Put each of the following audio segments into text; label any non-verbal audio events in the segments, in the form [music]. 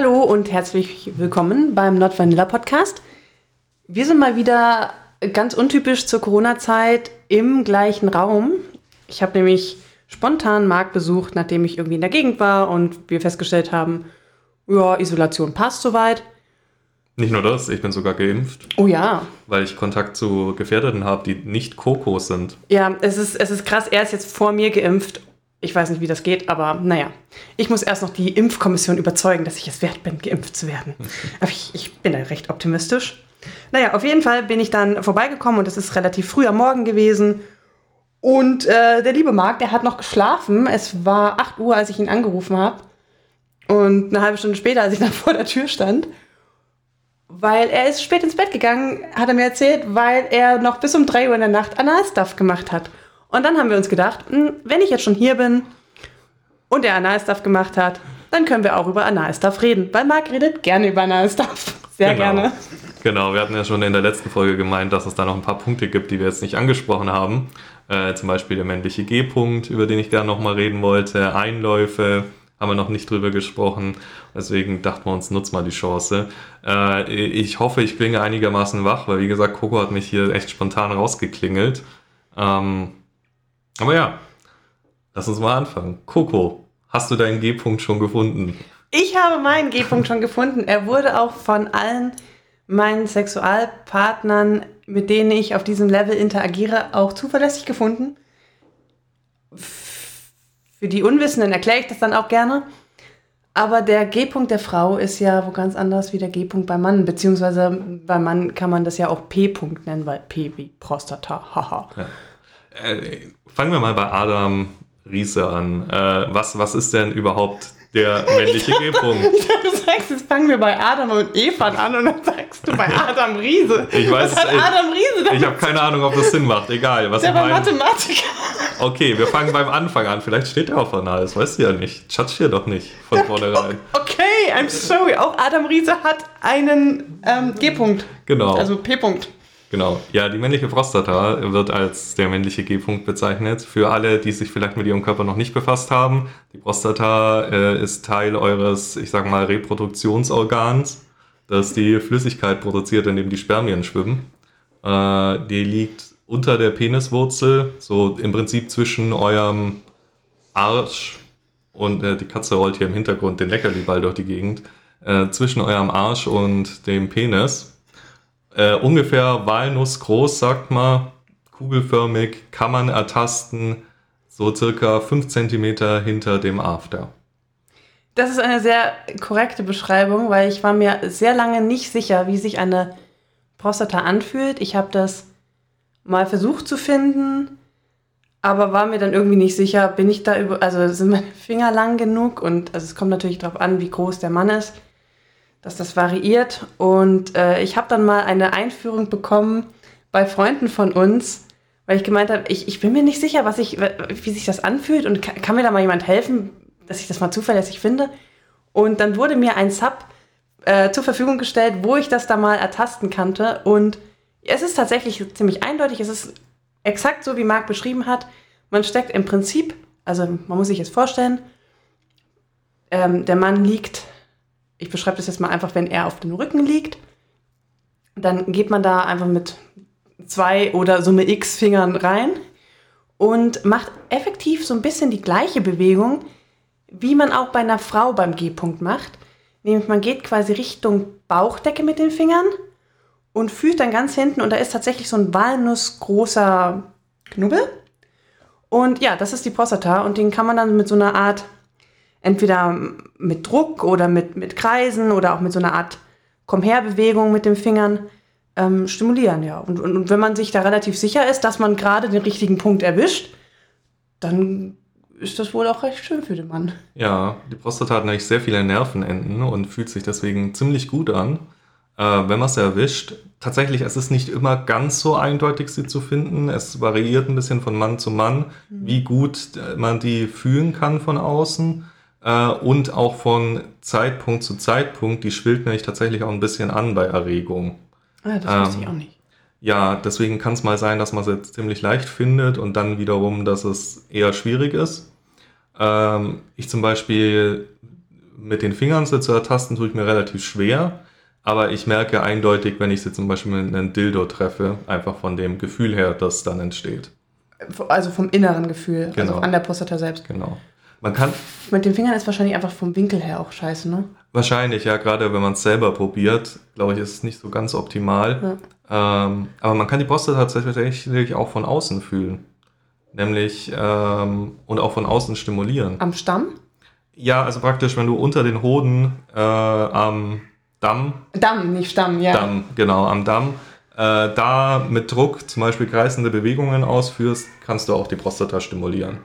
Hallo und herzlich willkommen beim Not Vanilla Podcast. Wir sind mal wieder ganz untypisch zur Corona-Zeit im gleichen Raum. Ich habe nämlich spontan Marc besucht, nachdem ich irgendwie in der Gegend war und wir festgestellt haben, ja, Isolation passt soweit. Nicht nur das, ich bin sogar geimpft. Oh ja. Weil ich Kontakt zu Gefährdeten habe, die nicht Kokos sind. Ja, es ist, es ist krass. Er ist jetzt vor mir geimpft. Ich weiß nicht, wie das geht, aber naja. Ich muss erst noch die Impfkommission überzeugen, dass ich es wert bin, geimpft zu werden. aber ich, ich bin da recht optimistisch. Naja, auf jeden Fall bin ich dann vorbeigekommen und es ist relativ früh am Morgen gewesen. Und äh, der liebe Marc, der hat noch geschlafen. Es war 8 Uhr, als ich ihn angerufen habe. Und eine halbe Stunde später, als ich dann [laughs] vor der Tür stand, weil er ist spät ins Bett gegangen, hat er mir erzählt, weil er noch bis um 3 Uhr in der Nacht Analstuff gemacht hat. Und dann haben wir uns gedacht, hm, wenn ich jetzt schon hier bin und er Analstuff gemacht hat, dann können wir auch über Analstuff reden. Weil Marc redet gerne über Analstuff. [laughs] Sehr genau. gerne. Genau, wir hatten ja schon in der letzten Folge gemeint, dass es da noch ein paar Punkte gibt, die wir jetzt nicht angesprochen haben. Äh, zum Beispiel der männliche G-Punkt, über den ich gerne nochmal reden wollte, Einläufe, haben wir noch nicht drüber gesprochen. Deswegen dachten wir uns, nutzt mal die Chance. Äh, ich hoffe, ich klinge einigermaßen wach, weil wie gesagt, Coco hat mich hier echt spontan rausgeklingelt. Ähm, aber ja, lass uns mal anfangen. Coco, hast du deinen G-Punkt schon gefunden? Ich habe meinen G-Punkt schon gefunden. Er wurde auch von allen meinen Sexualpartnern, mit denen ich auf diesem Level interagiere, auch zuverlässig gefunden. Für die Unwissenden erkläre ich das dann auch gerne. Aber der G-Punkt der Frau ist ja wo ganz anders wie der G-Punkt beim Mann. Beziehungsweise beim Mann kann man das ja auch P-Punkt nennen, weil P wie Prostata. Haha. Ja. Äh, fangen wir mal bei Adam Riese an. Äh, was, was ist denn überhaupt der [laughs] männliche G-Punkt? [laughs] du sagst, jetzt fangen wir bei Adam und Eva an und dann sagst du bei Adam Riese. Ich weiß was hat ich, Adam Riese damit Ich habe keine Ahnung, ob das Sinn macht. Egal. Was Der ich war mein, Mathematiker. Okay, wir fangen beim Anfang an. Vielleicht steht er auf Anal, das weißt du ja nicht. Judge hier doch nicht von vornherein. [laughs] Okay, I'm sorry. Auch Adam Riese hat einen ähm, G-Punkt. Genau. Also P-Punkt. Genau. Ja, die männliche Prostata wird als der männliche G-Punkt bezeichnet. Für alle, die sich vielleicht mit ihrem Körper noch nicht befasst haben, die Prostata äh, ist Teil eures, ich sag mal, Reproduktionsorgans, das die Flüssigkeit produziert, in dem die Spermien schwimmen. Äh, die liegt unter der Peniswurzel, so im Prinzip zwischen eurem Arsch und äh, die Katze rollt hier im Hintergrund den Leckerli-Ball durch die Gegend, äh, zwischen eurem Arsch und dem Penis. Äh, ungefähr Walnuss groß, sagt man, kugelförmig, kann man ertasten, so circa 5 cm hinter dem After. Das ist eine sehr korrekte Beschreibung, weil ich war mir sehr lange nicht sicher, wie sich eine Prostata anfühlt. Ich habe das mal versucht zu finden, aber war mir dann irgendwie nicht sicher, bin ich da über, also sind meine Finger lang genug und also es kommt natürlich darauf an, wie groß der Mann ist, dass das variiert und äh, ich habe dann mal eine Einführung bekommen bei Freunden von uns, weil ich gemeint habe, ich, ich bin mir nicht sicher, was ich, wie sich das anfühlt und kann, kann mir da mal jemand helfen, dass ich das mal zuverlässig finde und dann wurde mir ein Sub äh, zur Verfügung gestellt, wo ich das da mal ertasten kannte und es ist tatsächlich ziemlich eindeutig. Es ist exakt so, wie Marc beschrieben hat. Man steckt im Prinzip, also man muss sich jetzt vorstellen, ähm, der Mann liegt, ich beschreibe das jetzt mal einfach, wenn er auf dem Rücken liegt, dann geht man da einfach mit zwei oder Summe X Fingern rein und macht effektiv so ein bisschen die gleiche Bewegung, wie man auch bei einer Frau beim G-Punkt macht. Nämlich man geht quasi Richtung Bauchdecke mit den Fingern und fühlt dann ganz hinten und da ist tatsächlich so ein walnussgroßer Knubbel. Und ja, das ist die Prostata und den kann man dann mit so einer Art, entweder mit Druck oder mit, mit Kreisen oder auch mit so einer Art Komm-her-Bewegung mit den Fingern ähm, stimulieren, ja. Und, und, und wenn man sich da relativ sicher ist, dass man gerade den richtigen Punkt erwischt, dann ist das wohl auch recht schön für den Mann. Ja, die Prostata hat nämlich sehr viele Nervenenden und fühlt sich deswegen ziemlich gut an äh, wenn man es erwischt. Tatsächlich, es ist nicht immer ganz so eindeutig, sie zu finden. Es variiert ein bisschen von Mann zu Mann, mhm. wie gut äh, man die fühlen kann von außen. Äh, und auch von Zeitpunkt zu Zeitpunkt. Die schwillt nämlich tatsächlich auch ein bisschen an bei Erregung. Ah, das ähm, wusste ich auch nicht. Ja, deswegen kann es mal sein, dass man es jetzt ziemlich leicht findet und dann wiederum, dass es eher schwierig ist. Ähm, ich zum Beispiel mit den Fingern sie zu ertasten, tue ich mir relativ schwer. Aber ich merke eindeutig, wenn ich sie zum Beispiel mit einem Dildo treffe, einfach von dem Gefühl her, das dann entsteht. Also vom inneren Gefühl, Genau. also an der Prostata selbst. Genau. Man kann Mit den Fingern ist wahrscheinlich einfach vom Winkel her auch scheiße, ne? wahrscheinlich, ja, gerade wenn man es selber probiert, glaube ich, ist es nicht so ganz optimal. Ähm, aber man kann die Prostata tatsächlich auch von außen fühlen. Nämlich ähm, und auch von außen stimulieren. Am Stamm? Ja, also praktisch, wenn du unter den Hoden äh, am Damm, Damm, nicht Stamm, ja. Damm, genau, am Damm, äh, da mit Druck zum Beispiel kreisende Bewegungen ausführst, kannst du auch die Prostata stimulieren.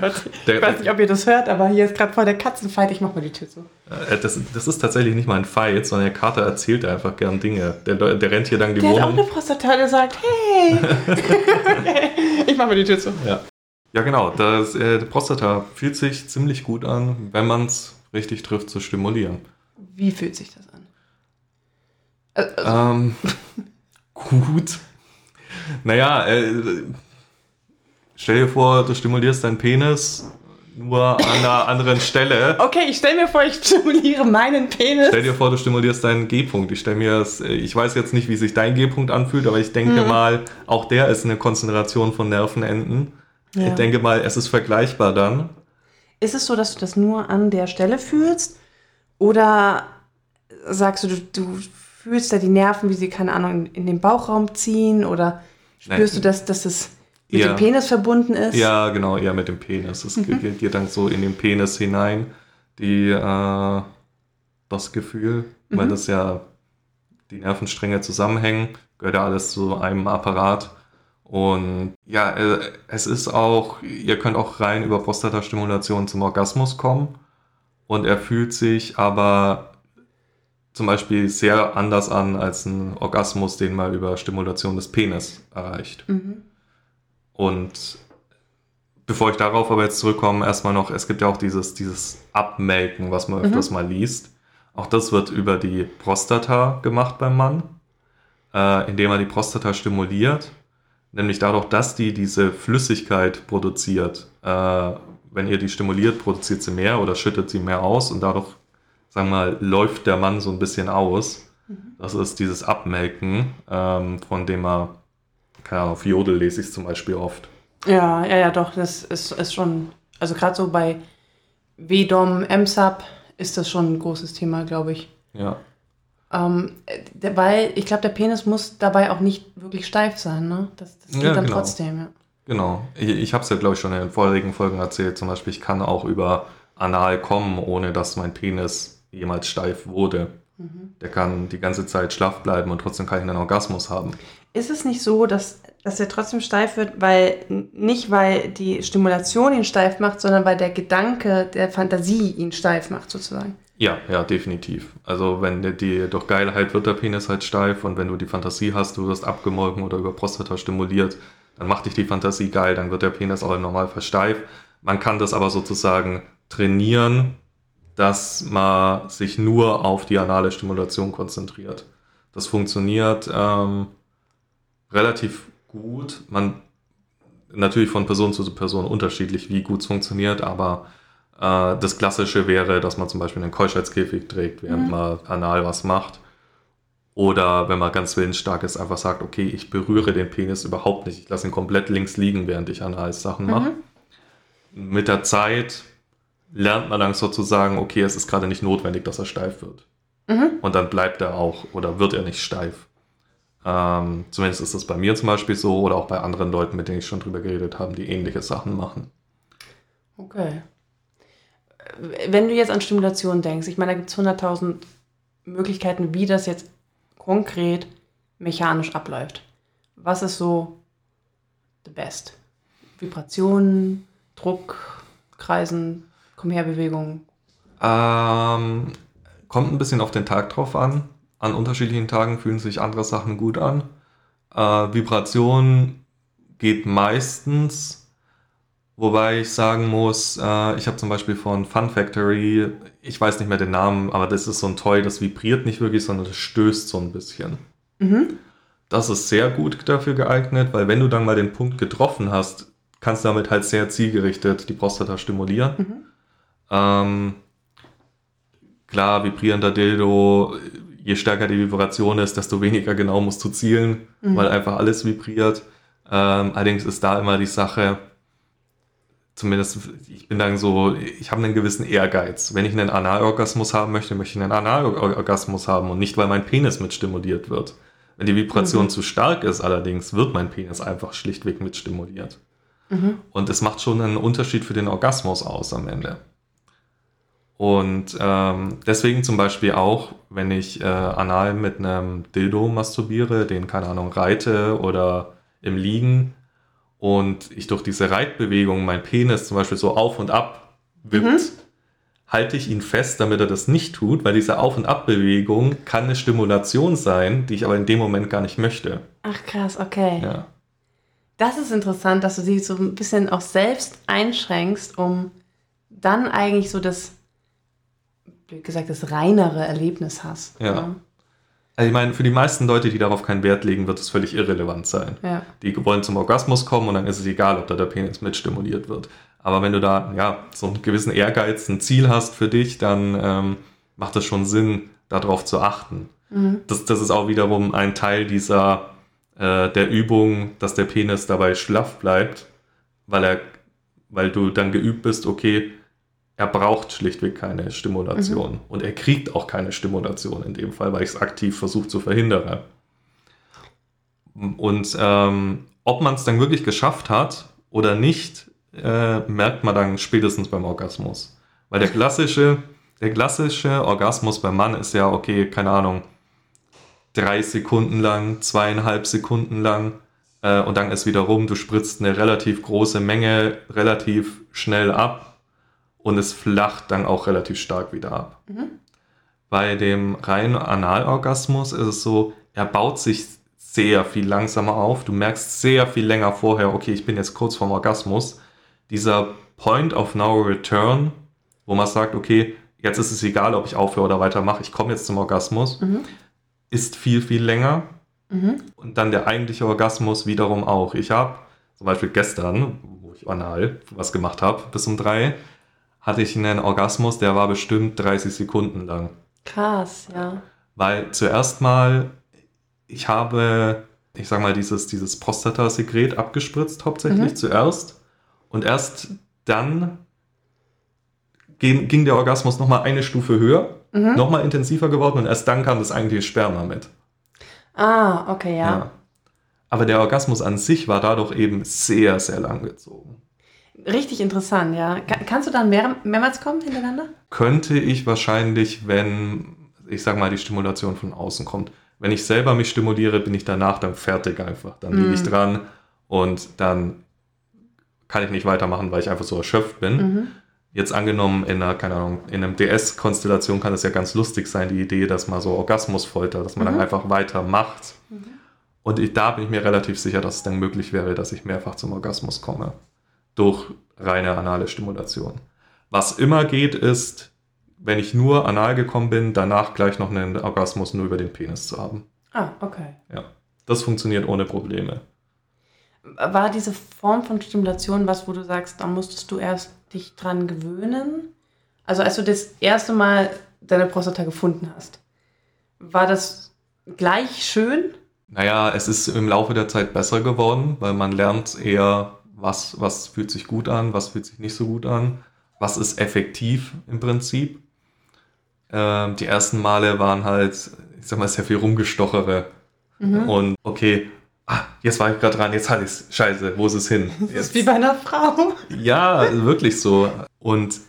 Gott. Der- ich weiß nicht, ob ihr das hört, aber hier ist gerade vor der Katzenfight. Ich mach mal die Tür zu. Äh, das, das ist tatsächlich nicht mal ein Fight, sondern der Kater erzählt einfach gern Dinge. Der, der rennt hier dann die Der hat auch Wohnung. eine Prostata, der sagt, hey. [laughs] ich mach mal die Tür zu. Ja. ja, genau. Das, äh, Prostata fühlt sich ziemlich gut an, wenn man es richtig trifft zu stimulieren. Wie fühlt sich das an? Also, Ähm, [laughs] gut. Naja, äh, stell dir vor, du stimulierst deinen Penis nur an einer anderen Stelle. okay, ich stell mir vor, ich [laughs] stimuliere meinen Penis. Stell dir vor, du stimulierst deinen G-Punkt. Ich stell mir das, äh, ich weiß jetzt nicht, wie sich dein G-Punkt anfühlt, aber ich denke mal, auch der ist eine Konzentration von Nervenenden. Ja. Ich denke mal, es ist vergleichbar dann. Ist es so, dass du das nur an der Stelle fühlst? Oder sagst du, du, du fühlst da die Nerven, wie sie, keine Ahnung, in, in den Bauchraum ziehen? Oder spürst Nein. du, dass, dass es mit Ja. dem Penis verbunden ist? Ja, genau, eher mit dem Penis. Es Mhm. geht, geht dann so in den Penis hinein, die, äh, das Gefühl, weil Mhm. das ja die Nervenstränge zusammenhängen, gehört ja alles zu einem Apparat. Und ja, äh, es ist auch, ihr könnt auch rein über Prostatastimulation zum Orgasmus kommen. Und er fühlt sich aber zum Beispiel sehr anders an als ein Orgasmus, den man über Stimulation des Penis erreicht. Mhm. Und bevor ich darauf aber jetzt zurückkomme, erstmal noch, es gibt ja auch dieses, dieses Abmelken, was man öfters mal liest. Auch das wird über die Prostata gemacht beim Mann, äh, indem er die Prostata stimuliert. Nämlich dadurch, dass die diese Flüssigkeit produziert. Äh, wenn ihr die stimuliert, produziert sie mehr oder schüttet sie mehr aus und dadurch, sagen wir mal, läuft der Mann so ein bisschen aus. Das ist dieses Abmelken, ähm, von dem er keine Ahnung, auf Jodel lese ich es zum Beispiel oft. Ja, ja, ja, doch, das ist, ist schon, also gerade so bei WDOM, MSAP ist das schon ein großes Thema, glaube ich. Ja. Ähm, äh, weil ich glaube, der Penis muss dabei auch nicht wirklich steif sein, ne? Das, das geht Ja, dann genau. trotzdem, ja. Genau. Ich, ich habe es ja, glaube ich, schon in den vorigen Folgen erzählt. Zum Beispiel, ich kann auch über Anal kommen, ohne dass mein Penis jemals steif wurde. Der kann die ganze Zeit schlaff bleiben und trotzdem kann ich einen Orgasmus haben. Ist es nicht so, dass, dass er trotzdem steif wird, weil nicht weil die Stimulation ihn steif macht, sondern weil der Gedanke der Fantasie ihn steif macht, sozusagen? Ja, ja, definitiv. Also wenn die, die durch Geilheit wird der Penis halt steif und wenn du die Fantasie hast, du wirst abgemolken oder über Prostata stimuliert, dann macht dich die Fantasie geil, dann wird der Penis auch im Normalfall steif. Man kann das aber sozusagen trainieren, dass man sich nur auf die anale Stimulation konzentriert. Das funktioniert ähm, relativ gut. Man natürlich von Person zu Person unterschiedlich, wie gut es funktioniert, aber äh, das Klassische wäre, dass man zum Beispiel einen Keuschheitskäfig trägt, während man anal was macht. Oder wenn man ganz willensstark ist, einfach sagt, okay, ich berühre den Penis überhaupt nicht. Ich lasse ihn komplett links liegen, während ich anal Sachen mache. Mit der Zeit lernt man dann sozusagen, okay, es ist gerade nicht notwendig, dass er steif wird. Und dann bleibt er auch oder wird er nicht steif. Ähm, zumindest ist das bei mir zum Beispiel so oder auch bei anderen Leuten, mit denen ich schon drüber geredet habe, die ähnliche Sachen machen. Okay. Wenn du jetzt an Stimulation denkst, ich meine, da gibt es 100.000 Möglichkeiten, wie das jetzt konkret mechanisch abläuft. Was ist so the best? Vibrationen, Druck, Kreisen, Kommherbewegung. Ähm, kommt ein bisschen auf den Tag drauf an. An unterschiedlichen Tagen fühlen sich andere Sachen gut an. Äh, Vibration geht meistens, wobei ich sagen muss, äh, ich habe zum Beispiel von Fun Factory, ich weiß nicht mehr den Namen, aber das ist so ein Toy, das vibriert nicht wirklich, sondern das stößt so ein bisschen. Das ist sehr gut dafür geeignet, weil wenn du dann mal den Punkt getroffen hast, kannst du damit halt sehr zielgerichtet die Prostata stimulieren. Ähm, klar, vibrierender Dildo, je stärker die Vibration ist, desto weniger genau musst du zielen, mhm. weil einfach alles vibriert. Ähm, allerdings ist da immer die Sache, zumindest, ich bin dann so, ich habe einen gewissen Ehrgeiz. Wenn ich einen Analorgasmus haben möchte, möchte ich einen Analorgasmus haben und nicht, weil mein Penis mit stimuliert wird. Wenn die Vibration mhm. zu stark ist, allerdings, wird mein Penis einfach schlichtweg mit stimuliert. Mhm. Und es macht schon einen Unterschied für den Orgasmus aus am Ende. Und ähm, deswegen zum Beispiel auch, wenn ich äh, anal mit einem Dildo masturbiere, den, keine Ahnung, reite oder im Liegen und ich durch diese Reitbewegung mein Penis zum Beispiel so auf und ab wippt, mhm. halte ich ihn fest, damit er das nicht tut, weil diese Auf- und Abbewegung kann eine Stimulation sein, die ich aber in dem Moment gar nicht möchte. Ach krass, okay. Ja. Das ist interessant, dass du sie so ein bisschen auch selbst einschränkst, um dann eigentlich so das wie gesagt, das reinere Erlebnis hast. Ja. ja. Also ich meine, für die meisten Leute, die darauf keinen Wert legen, wird es völlig irrelevant sein. Ja. Die wollen zum Orgasmus kommen und dann ist es egal, ob da der Penis mit stimuliert wird. Aber wenn du da ja so einen gewissen Ehrgeiz, ein Ziel hast für dich, dann ähm, macht es schon Sinn, darauf zu achten. Mhm. Das, das ist auch wiederum ein Teil dieser äh, der Übung, dass der Penis dabei schlaff bleibt, weil er, weil du dann geübt bist, okay, er braucht schlichtweg keine Stimulation. Mhm. Und er kriegt auch keine Stimulation in dem Fall, weil ich es aktiv versuche zu verhindern. Und ähm, ob man es dann wirklich geschafft hat oder nicht, äh, merkt man dann spätestens beim Orgasmus. Weil der klassische, der klassische Orgasmus beim Mann ist ja, okay, keine Ahnung, drei Sekunden lang, zweieinhalb Sekunden lang äh, und dann ist wieder rum, du spritzt eine relativ große Menge relativ schnell ab und es flacht dann auch relativ stark wieder ab. Mhm. Bei dem reinen Analorgasmus ist es so, er baut sich sehr viel langsamer auf. Du merkst sehr viel länger vorher, okay, ich bin jetzt kurz vorm Orgasmus. Dieser Point of No Return, wo man sagt, okay, jetzt ist es egal, ob ich aufhöre oder weitermache, ich komme jetzt zum Orgasmus, mhm. ist viel, viel länger. Mhm. Und dann der eigentliche Orgasmus wiederum auch. Ich habe zum Beispiel gestern, wo ich anal was gemacht habe, bis um drei, hatte ich einen Orgasmus, der war bestimmt 30 Sekunden lang. Krass, ja. Weil zuerst mal, ich habe, ich sag mal, dieses, dieses Prostatasekret abgespritzt hauptsächlich mhm. zuerst. Und erst dann ging, ging der Orgasmus nochmal eine Stufe höher, mhm. nochmal intensiver geworden und erst dann kam das eigentliche Sperma mit. Ah, okay, ja. ja. Aber der Orgasmus an sich war dadurch eben sehr, sehr lang gezogen. Richtig interessant, ja. Kannst du dann mehr, mehrmals kommen hintereinander? Könnte ich wahrscheinlich, wenn, ich sag mal, die Stimulation von außen kommt. Wenn ich selber mich stimuliere, bin ich danach dann fertig einfach. Dann liege ich mm. dran und dann kann ich nicht weitermachen, weil ich einfach so erschöpft bin. Mhm. Jetzt angenommen, in einer, keine Ahnung, in einem DS-Konstellation kann es ja ganz lustig sein, die Idee, dass man so Orgasmusfolter, dass man mhm. dann einfach weitermacht. Mhm. Und ich, da bin ich mir relativ sicher, dass es dann möglich wäre, dass ich mehrfach zum Orgasmus komme durch reine anale Stimulation. Was immer geht, ist, wenn ich nur anal gekommen bin, danach gleich noch einen Orgasmus nur über den Penis zu haben. Ah, okay. Ja, das funktioniert ohne Probleme. War diese Form von Stimulation was, wo du sagst, da musstest du erst dich dran gewöhnen? Also als du das erste Mal deine Prostata gefunden hast, war das gleich schön? Naja, es ist im Laufe der Zeit besser geworden, weil man lernt eher was, was fühlt sich gut an, was fühlt sich nicht so gut an, was ist effektiv im Prinzip. Ähm, die ersten Male waren halt, ich sag mal, sehr viel rumgestochere. Mhm. Und okay, ah, jetzt war ich gerade dran, jetzt hatte ich es. Scheiße, wo ist es hin? Das ist wie bei einer Frau. Ja, wirklich so. Und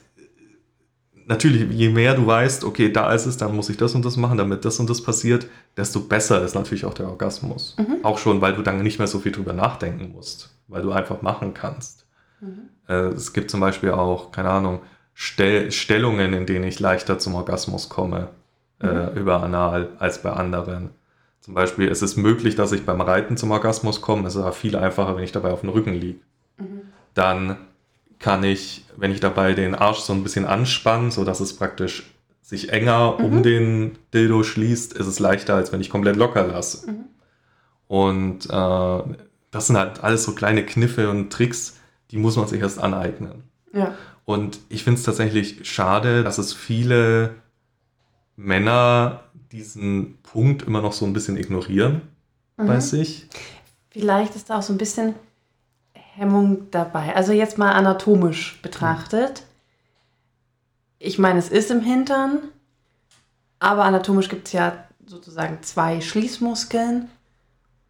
natürlich, je mehr du weißt, okay, da ist es, dann muss ich das und das machen, damit das und das passiert, desto besser ist natürlich auch der Orgasmus. Mhm. Auch schon, weil du dann nicht mehr so viel drüber nachdenken musst weil du einfach machen kannst. Mhm. Äh, es gibt zum Beispiel auch, keine Ahnung, Stell Stellungen, in denen ich leichter zum Orgasmus komme, äh, mhm. äh, über Anal als bei anderen. Zum Beispiel ist es möglich, dass ich beim Reiten zum Orgasmus komme. Es ist aber viel einfacher, wenn ich dabei auf dem Rücken liege. Mhm. Dann kann ich, wenn ich dabei den Arsch so ein bisschen anspanne, sodass es praktisch sich enger mhm. um den Dildo schließt, ist es leichter, als wenn ich komplett locker lasse. Mhm. Und äh, das sind halt alles so kleine Kniffe und Tricks, die muss man sich erst aneignen. Ja. Und ich finde es tatsächlich schade, dass es viele Männer diesen Punkt immer noch so ein bisschen ignorieren mhm. bei sich. Vielleicht ist da auch so ein bisschen Hemmung dabei. Also jetzt mal anatomisch betrachtet. Ich meine, es ist im Hintern, aber anatomisch gibt es ja sozusagen zwei Schließmuskeln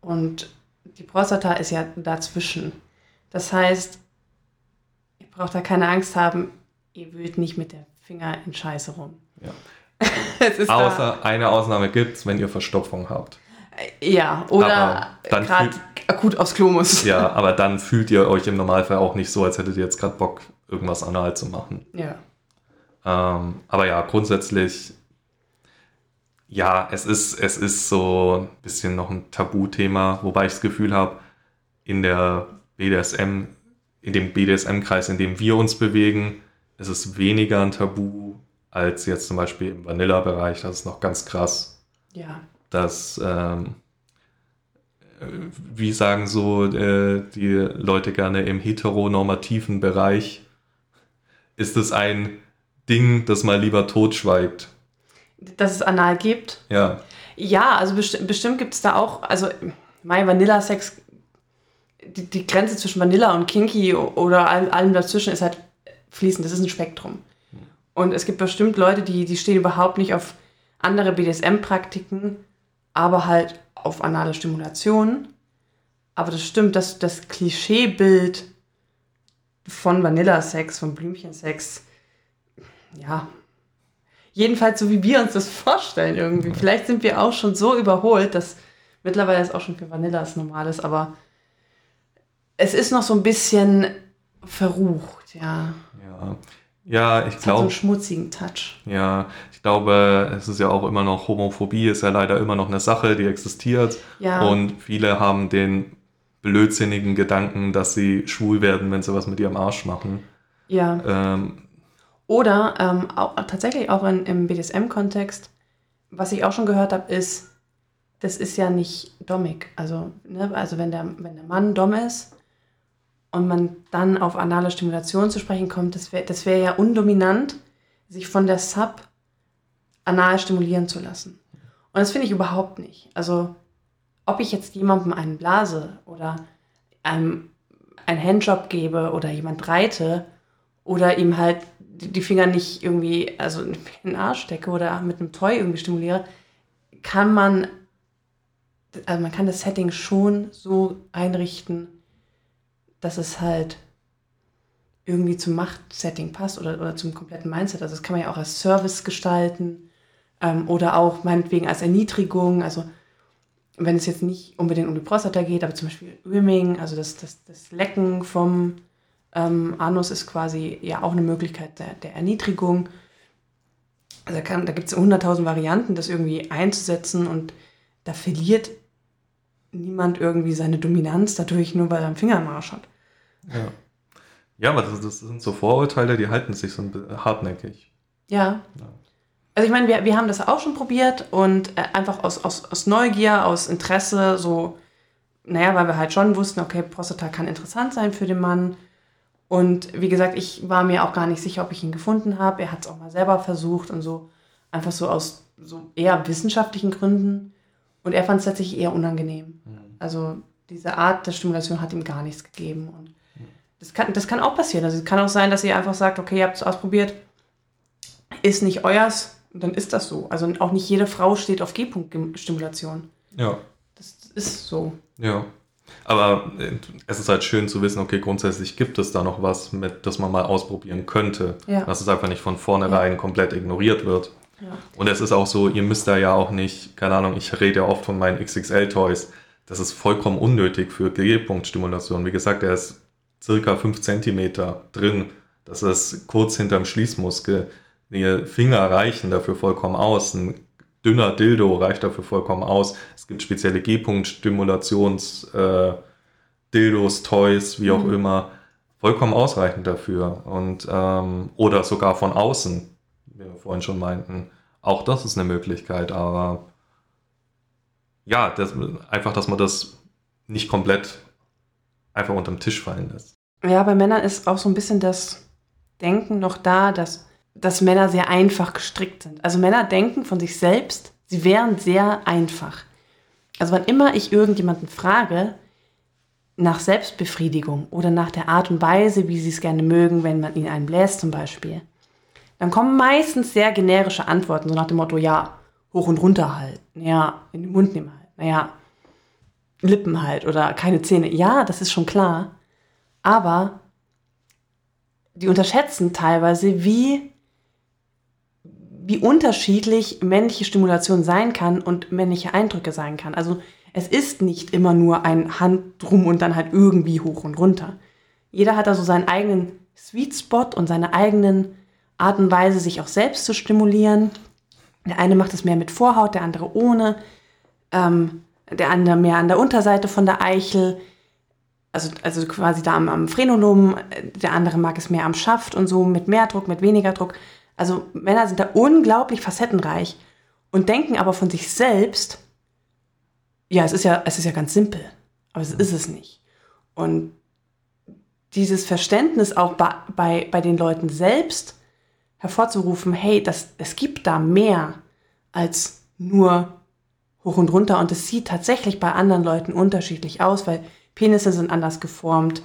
und die Prostata ist ja dazwischen. Das heißt, ihr braucht da keine Angst haben, ihr wühlt nicht mit der Finger in Scheiße rum. Ja. [laughs] Außer eine Ausnahme gibt es, wenn ihr Verstopfung habt. Ja, oder gerade akut aufs Klo muss. Ja, aber dann fühlt ihr euch im Normalfall auch nicht so, als hättet ihr jetzt gerade Bock, irgendwas anal zu machen. Ja. Ähm, aber ja, grundsätzlich, ja, es ist, es ist so ein bisschen noch ein Tabuthema, wobei ich das Gefühl habe, in der BDSM, in dem BDSM-Kreis, in dem wir uns bewegen, ist es weniger ein Tabu als jetzt zum Beispiel im Vanilla-Bereich. Das ist noch ganz krass. Ja. Dass, ähm, wie sagen so äh, die Leute gerne im heteronormativen Bereich, ist es ein Ding, das mal lieber totschweigt. Dass es anal gibt? Ja. Ja, also besti bestimmt gibt es da auch, also mein Vanilla-Sex, die, die, Grenze zwischen Vanilla und Kinky oder allem, allem dazwischen ist halt fließend, das ist ein Spektrum. Und es gibt bestimmt Leute, die, die stehen überhaupt nicht auf andere BDSM-Praktiken, aber halt auf anale Stimulation. Aber das stimmt, dass das Klischeebild von Vanilla-Sex, von Blümchensex, ja, jedenfalls so wie wir uns das vorstellen irgendwie. Vielleicht sind wir auch schon so überholt, dass mittlerweile es auch schon für Vanillas normal ist, aber es ist noch so ein bisschen verrucht, ja. Ja, ja ich glaube. So einen schmutzigen Touch. Ja, ich glaube, es ist ja auch immer noch, Homophobie ist ja leider immer noch eine Sache, die existiert. Ja. Und viele haben den blödsinnigen Gedanken, dass sie schwul werden, wenn sie was mit ihrem Arsch machen. Ja. Ähm, oder ähm, auch, tatsächlich auch in, im BDSM-Kontext, was ich auch schon gehört habe, ist, das ist ja nicht dommig. Also, ne, also wenn, der, wenn der Mann dumm ist und man dann auf anale Stimulation zu sprechen kommt, das wäre das wär ja undominant, sich von der Sub anal stimulieren zu lassen. Und das finde ich überhaupt nicht. Also, ob ich jetzt jemandem einen blase oder einem einen Handjob gebe oder jemand reite oder ihm halt die Finger nicht irgendwie, also [laughs] in den Arsch stecke oder mit einem Toy irgendwie stimuliere, kann man, also man kann das Setting schon so einrichten, dass es halt irgendwie zum Machtsetting passt oder, oder zum kompletten Mindset. Also das kann man ja auch als Service gestalten ähm, oder auch meinetwegen als Erniedrigung. Also wenn es jetzt nicht unbedingt um die Prostata geht, aber zum Beispiel Rimming, also das, das, das Lecken vom ähm, Anus ist quasi ja auch eine Möglichkeit der, der Erniedrigung. Also da, da gibt es hunderttausend Varianten, das irgendwie einzusetzen und da verliert niemand irgendwie seine Dominanz dadurch, nur weil er einen Finger im Arsch hat. Ja, ja aber das, das sind so Vorurteile, die halten sich so hartnäckig. Ja. ja. Also ich meine, wir, wir haben das auch schon probiert und äh, einfach aus, aus, aus Neugier, aus Interesse, so, naja, weil wir halt schon wussten, okay, Prostata kann interessant sein für den Mann. Und wie gesagt, ich war mir auch gar nicht sicher, ob ich ihn gefunden habe. Er hat es auch mal selber versucht und so, einfach so aus so eher wissenschaftlichen Gründen. Und er fand es tatsächlich eher unangenehm. Mhm. Also diese Art der Stimulation hat ihm gar nichts gegeben. Und mhm. das kann, das kann auch passieren. Also es kann auch sein, dass ihr einfach sagt, okay, ihr habt es ausprobiert, ist nicht euers, dann ist das so. Also auch nicht jede Frau steht auf G-Punkt-Stimulation. Ja. Das ist so. Ja. Aber äh, es ist halt schön zu wissen, okay, grundsätzlich gibt es da noch was, mit, das man mal ausprobieren könnte. Ja. Dass es einfach nicht von vornherein ja. komplett ignoriert wird. Ja. Und es ist auch so, ihr müsst da ja auch nicht, keine Ahnung, ich rede ja oft von meinen XXL-Toys. Das ist vollkommen unnötig für G-Punkt-Stimulation. Wie gesagt, er ist circa 5 cm drin. Das ist kurz hinterm Schließmuskel. Die Finger reichen dafür vollkommen aus. Ein dünner Dildo reicht dafür vollkommen aus. Es gibt spezielle G-Punkt-Stimulations- äh, Toys, wie auch mhm. immer, vollkommen ausreichend dafür. Und, ähm, oder sogar von außen, wie wir vorhin schon meinten. Auch das ist eine Möglichkeit, aber ja, das, einfach, dass man das nicht komplett einfach unterm Tisch fallen lässt. Ja, bei Männern ist auch so ein bisschen das Denken noch da, dass dass Männer sehr einfach gestrickt sind. Also Männer denken von sich selbst, sie wären sehr einfach. Also wann immer ich irgendjemanden frage nach Selbstbefriedigung oder nach der Art und Weise, wie sie es gerne mögen, wenn man ihnen einen bläst zum Beispiel, dann kommen meistens sehr generische Antworten, so nach dem Motto, ja, hoch und runter halt, ja, in den Mund nehmen halt, naja, Lippen halt oder keine Zähne. Ja, das ist schon klar. Aber die unterschätzen teilweise, wie, wie unterschiedlich männliche Stimulation sein kann und männliche Eindrücke sein kann. Also es ist nicht immer nur ein Hand drum und dann halt irgendwie hoch und runter. Jeder hat da so seinen eigenen Sweet Spot und seine eigenen Art und Weise, sich auch selbst zu stimulieren. Der eine macht es mehr mit Vorhaut, der andere ohne. Ähm, der andere mehr an der Unterseite von der Eichel also, also quasi da am, am Phrenolom, der andere mag es mehr am Schaft und so, mit mehr Druck, mit weniger Druck. Also Männer sind da unglaublich facettenreich und denken aber von sich selbst, ja, es ist ja, es ist ja ganz simpel, aber es ist es nicht. Und dieses Verständnis auch bei, bei, bei den Leuten selbst hervorzurufen, hey, das, es gibt da mehr als nur hoch und runter und es sieht tatsächlich bei anderen Leuten unterschiedlich aus, weil Penisse sind anders geformt,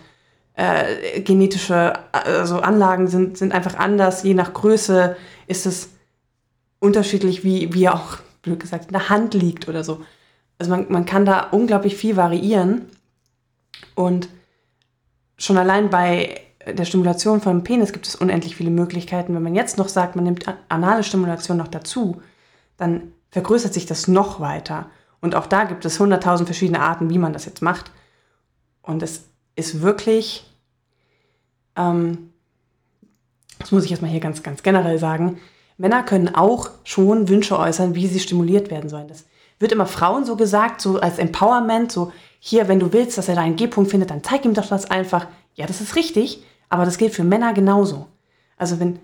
äh, genetische also Anlagen sind, sind einfach anders. Je nach Größe ist es unterschiedlich, wie, wie auch, blöd gesagt, in der Hand liegt oder so. Also man, man kann da unglaublich viel variieren. Und schon allein bei der Stimulation vom Penis gibt es unendlich viele Möglichkeiten. Wenn man jetzt noch sagt, man nimmt anale Stimulation noch dazu, dann vergrößert sich das noch weiter. Und auch da gibt es hunderttausend verschiedene Arten, wie man das jetzt macht. Und es ist wirklich, ähm, das muss ich jetzt mal hier ganz, ganz generell sagen, Männer können auch schon Wünsche äußern, wie sie stimuliert werden sollen. Das wird immer Frauen so gesagt, so als Empowerment, so hier, wenn du willst, dass er da einen G-Punkt findet, dann zeig ihm doch das einfach. Ja, das ist richtig, aber das gilt für Männer genauso. Also wenn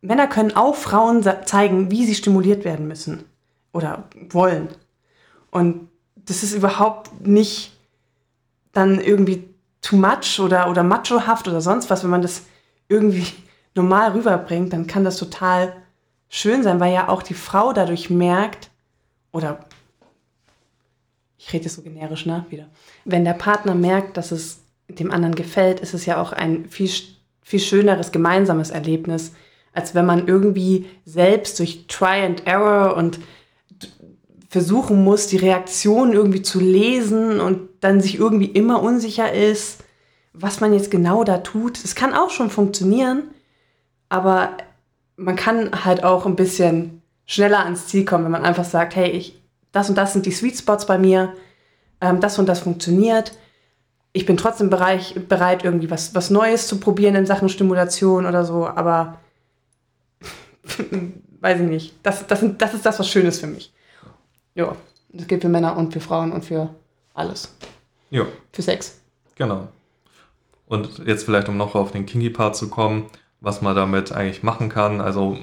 Männer können auch Frauen zeigen, wie sie stimuliert werden müssen oder wollen. Und das ist überhaupt nicht dann irgendwie too much oder, oder machohaft oder sonst was, wenn man das irgendwie [laughs] normal rüberbringt, dann kann das total schön sein, weil ja auch die Frau dadurch merkt, oder ich rede jetzt so generisch, ne, wieder. Wenn der Partner merkt, dass es dem anderen gefällt, ist es ja auch ein viel, viel schöneres gemeinsames Erlebnis, als wenn man irgendwie selbst durch Try and Error und versuchen muss, die Reaktion irgendwie zu lesen und dann sich irgendwie immer unsicher ist, was man jetzt genau da tut. Das kann auch schon funktionieren, aber man kann halt auch ein bisschen schneller ans Ziel kommen, wenn man einfach sagt, hey, ich, das und das sind die Sweet Spots bei mir, ähm, das und das funktioniert. Ich bin trotzdem bereit, bereit irgendwie was, was Neues zu probieren in Sachen Stimulation oder so, aber [laughs] weiß ich nicht. Das, das, das ist das, was Schönes für mich. Ja, das gilt für Männer und für Frauen und für alles. Ja. Für Sex. Genau. Und jetzt vielleicht, um noch auf den Kinky-Part zu kommen, was man damit eigentlich machen kann. Also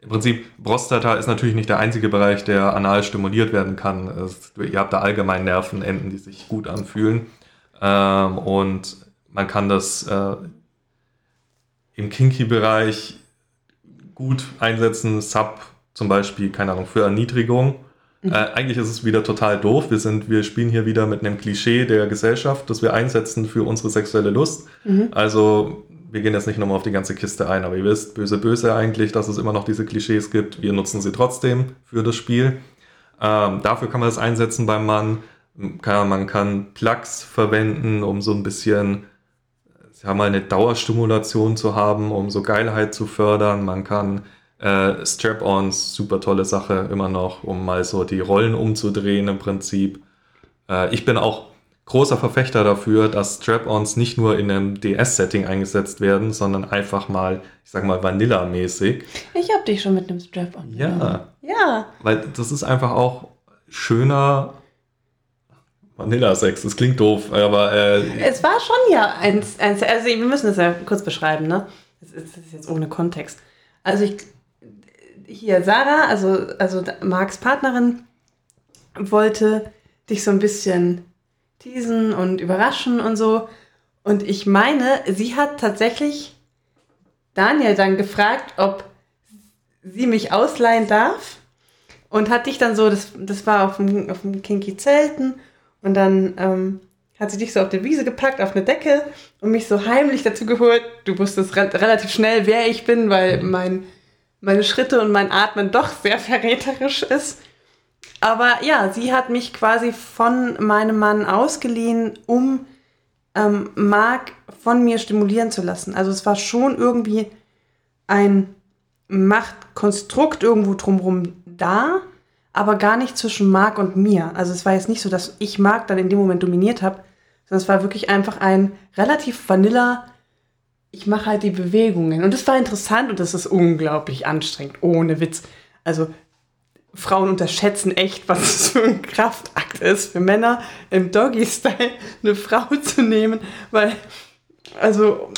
im Prinzip, Prostata ist natürlich nicht der einzige Bereich, der anal stimuliert werden kann. Es, ihr habt da allgemein Nervenenden, die sich gut anfühlen. Ähm, und man kann das äh, im Kinky-Bereich gut einsetzen. Sub zum Beispiel, keine Ahnung, für Erniedrigung. Äh, eigentlich ist es wieder total doof. Wir, sind, wir spielen hier wieder mit einem Klischee der Gesellschaft, das wir einsetzen für unsere sexuelle Lust. Mhm. Also wir gehen jetzt nicht nochmal auf die ganze Kiste ein, aber ihr wisst, böse, böse eigentlich, dass es immer noch diese Klischees gibt. Wir nutzen sie trotzdem für das Spiel. Ähm, dafür kann man das einsetzen beim Mann. man kann Plugs verwenden, um so ein bisschen ja, mal eine Dauerstimulation zu haben, um so Geilheit zu fördern. Man kann äh, Strap-ons, super tolle Sache immer noch, um mal so die Rollen umzudrehen im Prinzip. Äh, ich bin auch großer Verfechter dafür, dass Strap-ons nicht nur in einem DS-Setting eingesetzt werden, sondern einfach mal, ich sag mal, Vanilla-mäßig. Ich hab dich schon mit einem Strap-on. Ja. Ja. Weil das ist einfach auch schöner Vanilla-Sex. Das klingt doof, aber. Äh, es war schon ja eins, eins. Also, wir müssen das ja kurz beschreiben, ne? Das ist, das ist jetzt ohne Kontext. Also, ich hier Sarah, also, also Marks Partnerin, wollte dich so ein bisschen teasen und überraschen und so. Und ich meine, sie hat tatsächlich Daniel dann gefragt, ob sie mich ausleihen darf und hat dich dann so, das, das war auf dem, auf dem Kinky Zelten und dann ähm, hat sie dich so auf die Wiese gepackt, auf eine Decke und mich so heimlich dazu geholt. Du wusstest re relativ schnell, wer ich bin, weil mein, meine Schritte und mein Atmen doch sehr verräterisch ist. Aber ja, sie hat mich quasi von meinem Mann ausgeliehen, um ähm, Marc von mir stimulieren zu lassen. Also es war schon irgendwie ein Machtkonstrukt irgendwo drumherum da, aber gar nicht zwischen Marc und mir. Also es war jetzt nicht so, dass ich Marc dann in dem Moment dominiert habe, sondern es war wirklich einfach ein relativ vanilla, ich mache halt die Bewegungen. Und das war interessant und das ist unglaublich anstrengend, ohne Witz. Also Frauen unterschätzen echt, was es für ein Kraftakt ist für Männer im Doggy-Style eine Frau [laughs] zu nehmen, weil, also,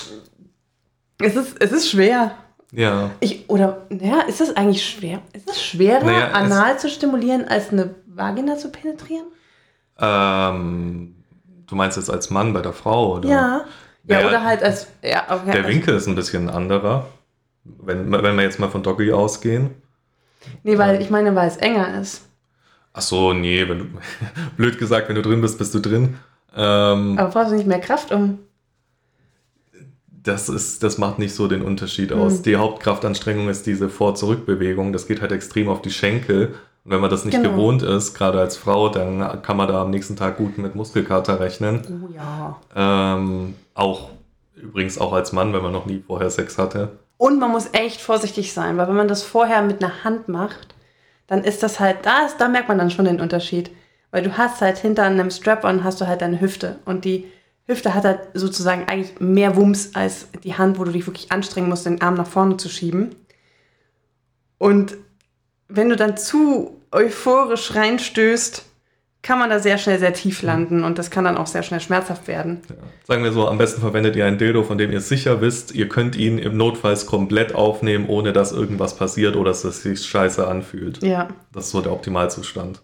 es ist, es ist schwer. Ja. Ich, oder, naja, ist es eigentlich schwer? Ist es schwerer, Naja, es- anal zu stimulieren, als eine Vagina zu penetrieren? Ähm, du meinst jetzt als Mann bei der Frau, oder? Ja. Ja, Naja, oder halt als, ja, okay. Der Winkel ist ein bisschen anderer. Wenn, wenn wir jetzt mal von Doggy ausgehen. Nee, weil ich meine, weil es enger ist. Ach so, nee, wenn du, [laughs] blöd gesagt, wenn du drin bist, bist du drin. Ähm, Aber brauchst du nicht mehr Kraft um. das, ist, das macht nicht so den Unterschied aus. Hm. Die Hauptkraftanstrengung ist diese Vor-Zurück-Bewegung. Das geht halt extrem auf die Schenkel. Und wenn man das nicht Genau. gewohnt ist, gerade als Frau, dann kann man da am nächsten Tag gut mit Muskelkater rechnen. Oh ja. Ähm, auch übrigens auch als Mann, wenn man noch nie vorher Sex hatte. Und man muss echt vorsichtig sein, weil wenn man das vorher mit einer Hand macht, dann ist das halt, da, da merkt man dann schon den Unterschied. Weil du hast halt hinter einem Strap-on hast du halt deine Hüfte. Und die Hüfte hat halt sozusagen eigentlich mehr Wumms als die Hand, wo du dich wirklich anstrengen musst, den Arm nach vorne zu schieben. Und wenn du dann zu euphorisch reinstößt, kann man da sehr schnell sehr tief landen und das kann dann auch sehr schnell schmerzhaft werden. Ja. Sagen wir so, am besten verwendet ihr ein Dildo, von dem ihr sicher wisst, ihr könnt ihn im Notfalls komplett aufnehmen, ohne dass irgendwas passiert oder dass es sich scheiße anfühlt. Ja. Das ist so der Optimalzustand.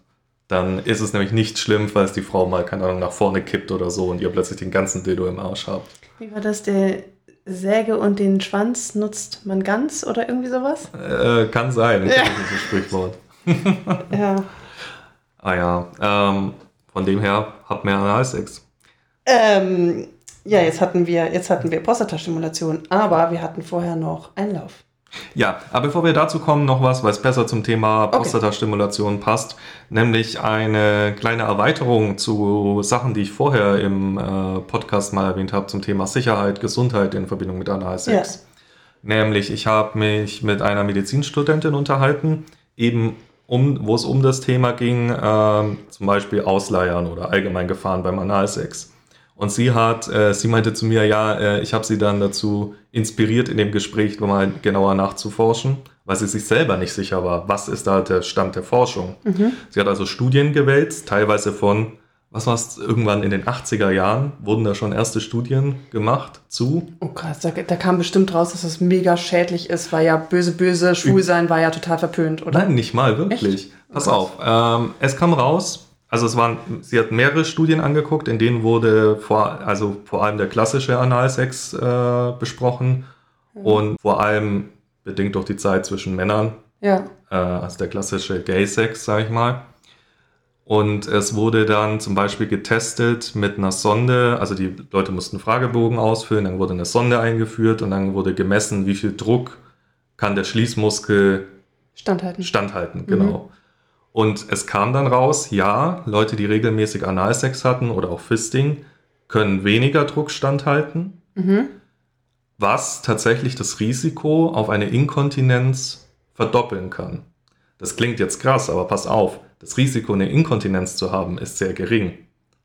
Dann ist es nämlich nicht schlimm, falls die Frau mal, keine Ahnung, nach vorne kippt oder so und ihr plötzlich den ganzen Dildo im Arsch habt. Wie war das? Der Säge und den Schwanz nutzt man ganz oder irgendwie sowas? Äh, kann sein, ich Ja. [laughs] dieses Sprichwort. Ja. [laughs] Ah ja, ähm, von dem her, habt mehr Analsex. Ähm, ja, jetzt hatten wir, jetzt hatten wir Prostatastimulation, aber wir hatten vorher noch Einlauf. Ja, aber bevor wir dazu kommen, noch was, weil es besser zum Thema Okay. Prostatastimulation passt, nämlich eine kleine Erweiterung zu Sachen, die ich vorher im äh, Podcast mal erwähnt habe zum Thema Sicherheit, Gesundheit in Verbindung mit Analsex. Nämlich, ich habe mich mit einer Medizinstudentin unterhalten, eben um, wo es um das Thema ging, ähm, zum Beispiel Ausleiern oder allgemein Gefahren beim Analsex. Und sie hat, äh, sie meinte zu mir, ja, äh, ich habe sie dann dazu inspiriert, in dem Gespräch nochmal genauer nachzuforschen, weil sie sich selber nicht sicher war, was ist da der Stand der Forschung. Sie hat also Studien gewälzt, teilweise von, was war es, irgendwann in den 80er Jahren wurden da schon erste Studien gemacht zu. Oh krass, da, da kam bestimmt raus, dass das mega schädlich ist, weil ja böse, böse, schwul sein war ja total verpönt, oder? Nein, nicht mal, wirklich. Echt? Pass Krass. auf. Ähm, es kam raus, also es waren, sie hat mehrere Studien angeguckt, in denen wurde vor, also vor allem der klassische Analsex äh, besprochen und vor allem bedingt durch die Zeit zwischen Männern, Ja. äh, also der klassische Gay-Sex, sag ich mal. Und es wurde dann zum Beispiel getestet mit einer Sonde, also die Leute mussten Fragebogen ausfüllen, dann wurde eine Sonde eingeführt und dann wurde gemessen, wie viel Druck kann der Schließmuskel Standhalten. standhalten, genau. Und es kam dann raus, ja, Leute, die regelmäßig Analsex hatten oder auch Fisting, können weniger Druck standhalten, Mhm. was tatsächlich das Risiko auf eine Inkontinenz verdoppeln kann. Das klingt jetzt krass, aber pass auf, das Risiko, eine Inkontinenz zu haben, ist sehr gering.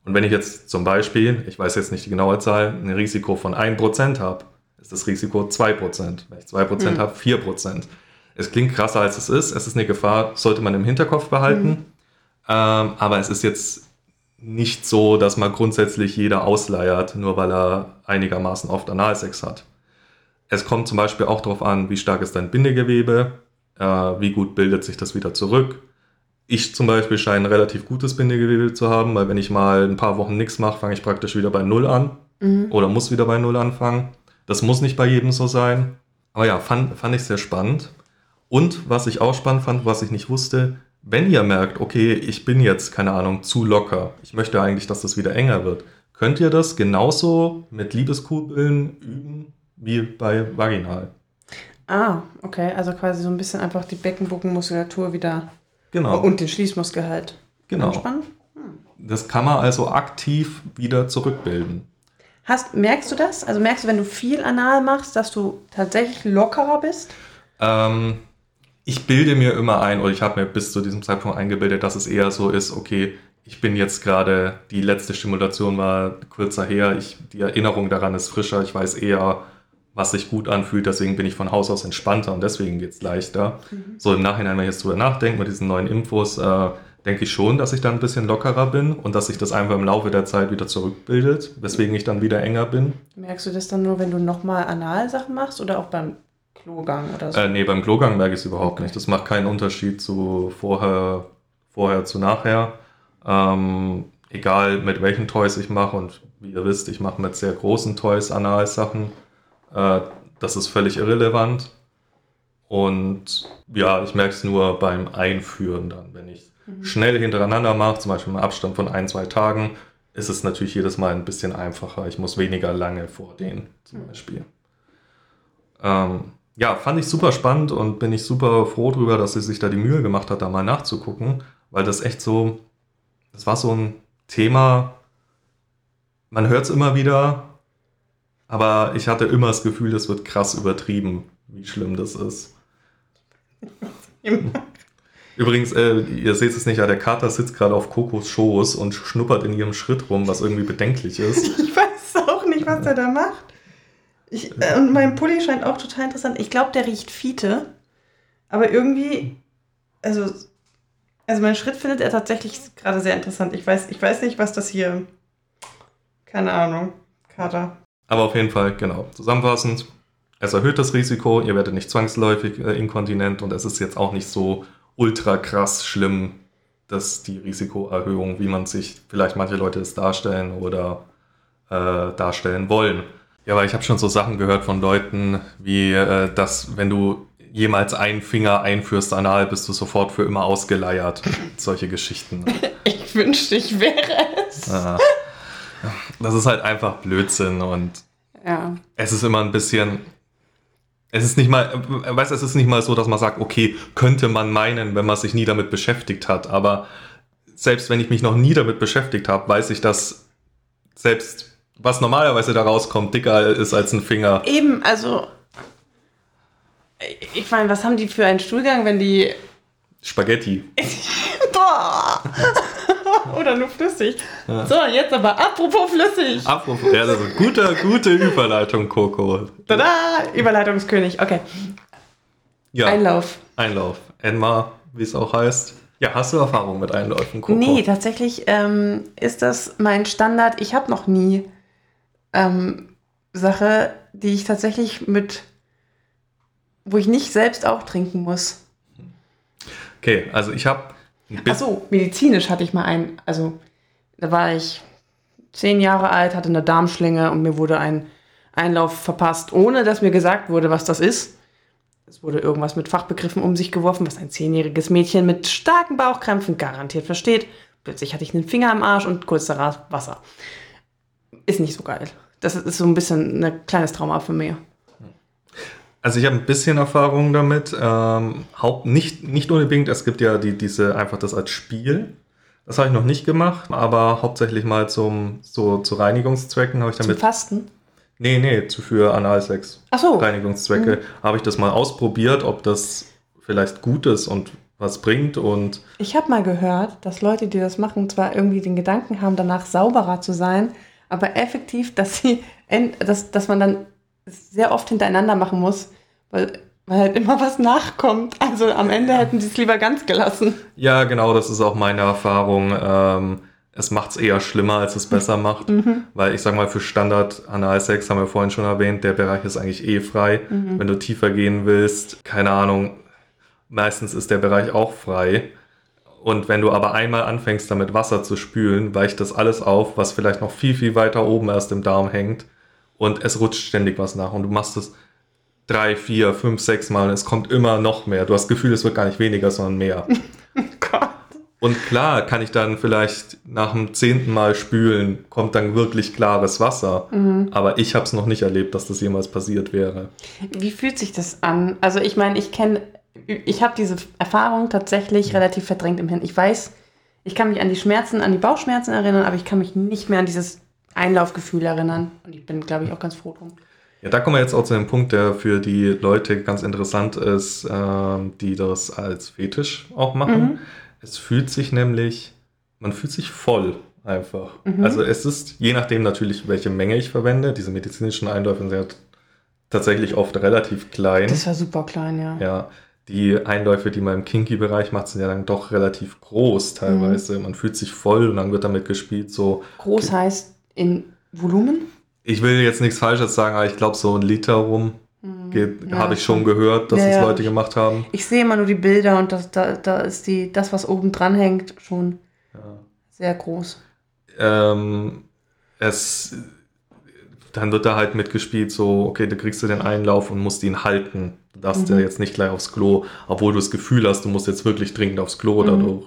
Und wenn ich jetzt zum Beispiel, ich weiß jetzt nicht die genaue Zahl, ein Risiko von 1% habe, ist das Risiko 2%. Wenn ich 2% Mhm. habe, 4%. Es klingt krasser, als es ist. Es ist eine Gefahr, sollte man im Hinterkopf behalten. Ähm, aber es ist jetzt nicht so, dass man grundsätzlich jeder ausleiert, nur weil er einigermaßen oft Analsex hat. Es kommt zum Beispiel auch darauf an, wie stark ist dein Bindegewebe, äh, wie gut bildet sich das wieder zurück. Ich zum Beispiel scheine ein relativ gutes Bindegewebe zu haben, weil wenn ich mal ein paar Wochen nichts mache, fange ich praktisch wieder bei Null an Mhm. oder muss wieder bei Null anfangen. Das muss nicht bei jedem so sein. Aber ja, fand, fand ich sehr spannend. Und was ich auch spannend fand, was ich nicht wusste, wenn ihr merkt, okay, ich bin jetzt, keine Ahnung, zu locker, ich möchte eigentlich, dass das wieder enger wird, könnt ihr das genauso mit Liebeskugeln üben wie bei Vaginal. Ah, okay. Also quasi so ein bisschen einfach die Beckenbogenmuskulatur wieder. Genau. Und den Schließmuskel halt. Genau. Anspannen. Das kann man also aktiv wieder zurückbilden. Hast, merkst du das? Also merkst du, wenn du viel anal machst, dass du tatsächlich lockerer bist? Ähm, ich bilde mir immer ein, oder ich habe mir bis zu diesem Zeitpunkt eingebildet, dass es eher so ist, okay, ich bin jetzt gerade, die letzte Stimulation war kürzer her, ich, die Erinnerung daran ist frischer, ich weiß eher, was sich gut anfühlt, deswegen bin ich von Haus aus entspannter und deswegen geht es leichter. Mhm. So im Nachhinein, wenn ich jetzt drüber nachdenke, mit diesen neuen Infos, äh, denke ich schon, dass ich dann ein bisschen lockerer bin und dass sich das einfach im Laufe der Zeit wieder zurückbildet, weswegen ich dann wieder enger bin. Merkst du das dann nur, wenn du nochmal Analsachen machst oder auch beim Klogang oder so? Äh, nee, beim Klogang merke ich es überhaupt okay. nicht. Das macht keinen Unterschied zu vorher, vorher zu nachher. Ähm, egal mit welchen Toys ich mache und wie ihr wisst, ich mache mit sehr großen Toys Analsachen. Äh, das ist völlig irrelevant. Und ja, ich merke es nur beim Einführen dann, wenn ich mhm. schnell hintereinander mache, zum Beispiel im Abstand von ein, zwei Tagen, ist es natürlich jedes Mal ein bisschen einfacher. Ich muss weniger lange vordehnen, zum mhm. Beispiel. Ähm, ja, fand ich super spannend und bin ich super froh drüber, dass sie sich da die Mühe gemacht hat, da mal nachzugucken, weil das echt so, das war so ein Thema, man hört es immer wieder, aber ich hatte immer das Gefühl, das wird krass übertrieben, wie schlimm das ist. [laughs] Übrigens, äh, ihr seht es nicht, ja, der Kater sitzt gerade auf Kokos Schoß und schnuppert in ihrem Schritt rum, was irgendwie bedenklich ist. [laughs] Ich weiß auch nicht, was er da macht. Ich, äh, und mein Pulli scheint auch total interessant. Ich glaube, der riecht Fiete. Aber irgendwie, also, also mein Schritt findet er tatsächlich gerade sehr interessant. Ich weiß, ich weiß nicht, was das hier. Keine Ahnung. Kater. Aber auf jeden Fall, genau. Zusammenfassend, es erhöht das Risiko, ihr werdet nicht zwangsläufig äh, inkontinent und es ist jetzt auch nicht so ultra krass schlimm, dass die Risikoerhöhung, wie man sich vielleicht manche Leute es darstellen oder äh, darstellen wollen. Ja, aber ich habe schon so Sachen gehört von Leuten, wie äh, dass wenn du jemals einen Finger einführst anal, bist du sofort für immer ausgeleiert. Solche Geschichten. [laughs] Ich wünschte, ich wäre es. Ja. Das ist halt einfach Blödsinn und ja. es ist immer ein bisschen. Es ist nicht mal, weißt es ist nicht mal so, dass man sagt, okay, könnte man meinen, wenn man sich nie damit beschäftigt hat. Aber selbst wenn ich mich noch nie damit beschäftigt habe, weiß ich, dass selbst was normalerweise da rauskommt, dicker ist als ein Finger. Eben, also. Ich meine, was haben die für einen Stuhlgang, wenn die. Spaghetti. [laughs] Boah! [laughs] Oder nur flüssig. Ja. So, jetzt aber apropos flüssig. Apropos, ja, das ist eine gute, gute Überleitung, Coco. Tada! Überleitungskönig, okay. Ja. Einlauf. Einlauf. Enma, wie es auch heißt. Ja, hast du Erfahrung mit Einläufen, Coco? Nee, tatsächlich ähm, ist das mein Standard. Ich habe noch nie ähm, Sache, die ich tatsächlich mit, wo ich nicht selbst auch trinken muss. Okay, also ich habe. Achso, medizinisch hatte ich mal einen. Also da war ich zehn Jahre alt, hatte eine Darmschlinge und mir wurde ein Einlauf verpasst, ohne dass mir gesagt wurde, was das ist. Es wurde irgendwas mit Fachbegriffen um sich geworfen, was ein zehnjähriges Mädchen mit starken Bauchkrämpfen garantiert versteht. Plötzlich hatte ich einen Finger am Arsch und kurz darauf Wasser. Ist nicht so geil das ist so ein bisschen ein kleines Trauma für mich. Also ich habe ein bisschen Erfahrung damit. Ähm, Haupt, nicht, nicht unbedingt, es gibt ja die, diese einfach das als Spiel. Das habe ich noch nicht gemacht, aber hauptsächlich mal zum, so, zu Reinigungszwecken habe ich damit. Zum Fasten? Nee, nee, zu für Analsex. Ach so. Reinigungszwecke. Mhm. Habe ich das mal ausprobiert, ob das vielleicht gut ist und was bringt und. Ich habe mal gehört, dass Leute, die das machen, zwar irgendwie den Gedanken haben, danach sauberer zu sein, aber effektiv, dass sie, dass, dass man dann sehr oft hintereinander machen muss, weil, weil halt immer was nachkommt. Also am Ende hätten sie es lieber ganz gelassen. Ja, genau, das ist auch meine Erfahrung. Ähm, es macht es eher schlimmer, als es besser [laughs] macht. Mhm. Weil ich sag mal, für Standard Analsex haben wir vorhin schon erwähnt, der Bereich ist eigentlich eh frei. Mhm. Wenn du tiefer gehen willst, keine Ahnung, meistens ist der Bereich auch frei. Und wenn du aber einmal anfängst, damit Wasser zu spülen, weicht das alles auf, was vielleicht noch viel, viel weiter oben erst im Darm hängt. Und es rutscht ständig was nach. Und du machst es drei, vier, fünf, sechs Mal und es kommt immer noch mehr. Du hast das Gefühl, es wird gar nicht weniger, sondern mehr. [laughs] Gott. Und klar kann ich dann vielleicht nach dem zehnten Mal spülen, kommt dann wirklich klares Wasser. Aber ich habe es noch nicht erlebt, dass das jemals passiert wäre. Wie fühlt sich das an? Also ich meine, ich kenne, ich habe diese Erfahrung tatsächlich relativ verdrängt im Hirn. Ich weiß, ich kann mich an die Schmerzen, an die Bauchschmerzen erinnern, aber ich kann mich nicht mehr an dieses Einlaufgefühl erinnern. Und ich bin, glaube ich, auch ganz froh drum. Ja, da kommen wir jetzt auch zu dem Punkt, der für die Leute ganz interessant ist, ähm, die das als Fetisch auch machen. Es fühlt sich nämlich, man fühlt sich voll einfach. Also es ist, je nachdem natürlich, welche Menge ich verwende, diese medizinischen Einläufe sind ja tatsächlich oft relativ klein. Das war super klein, ja. Ja, die Einläufe, die man im Kinky-Bereich macht, sind ja dann doch relativ groß teilweise. Man fühlt sich voll und dann wird damit gespielt, so Groß heißt in Volumen? ich will jetzt nichts Falsches sagen, aber ich glaube, so ein Liter rum geht, Mhm. Ja, habe ich schon gehört, dass Ja, ja. Leute gemacht haben. Ich sehe immer nur die Bilder und das, da, da ist die, das, was oben dran hängt, schon sehr groß. Ähm, es, dann wird da halt mitgespielt, so, okay, da kriegst du den Einlauf und musst ihn halten. Du darfst Mhm. ja jetzt nicht gleich aufs Klo, obwohl du das Gefühl hast, du musst jetzt wirklich dringend aufs Klo Mhm. dadurch.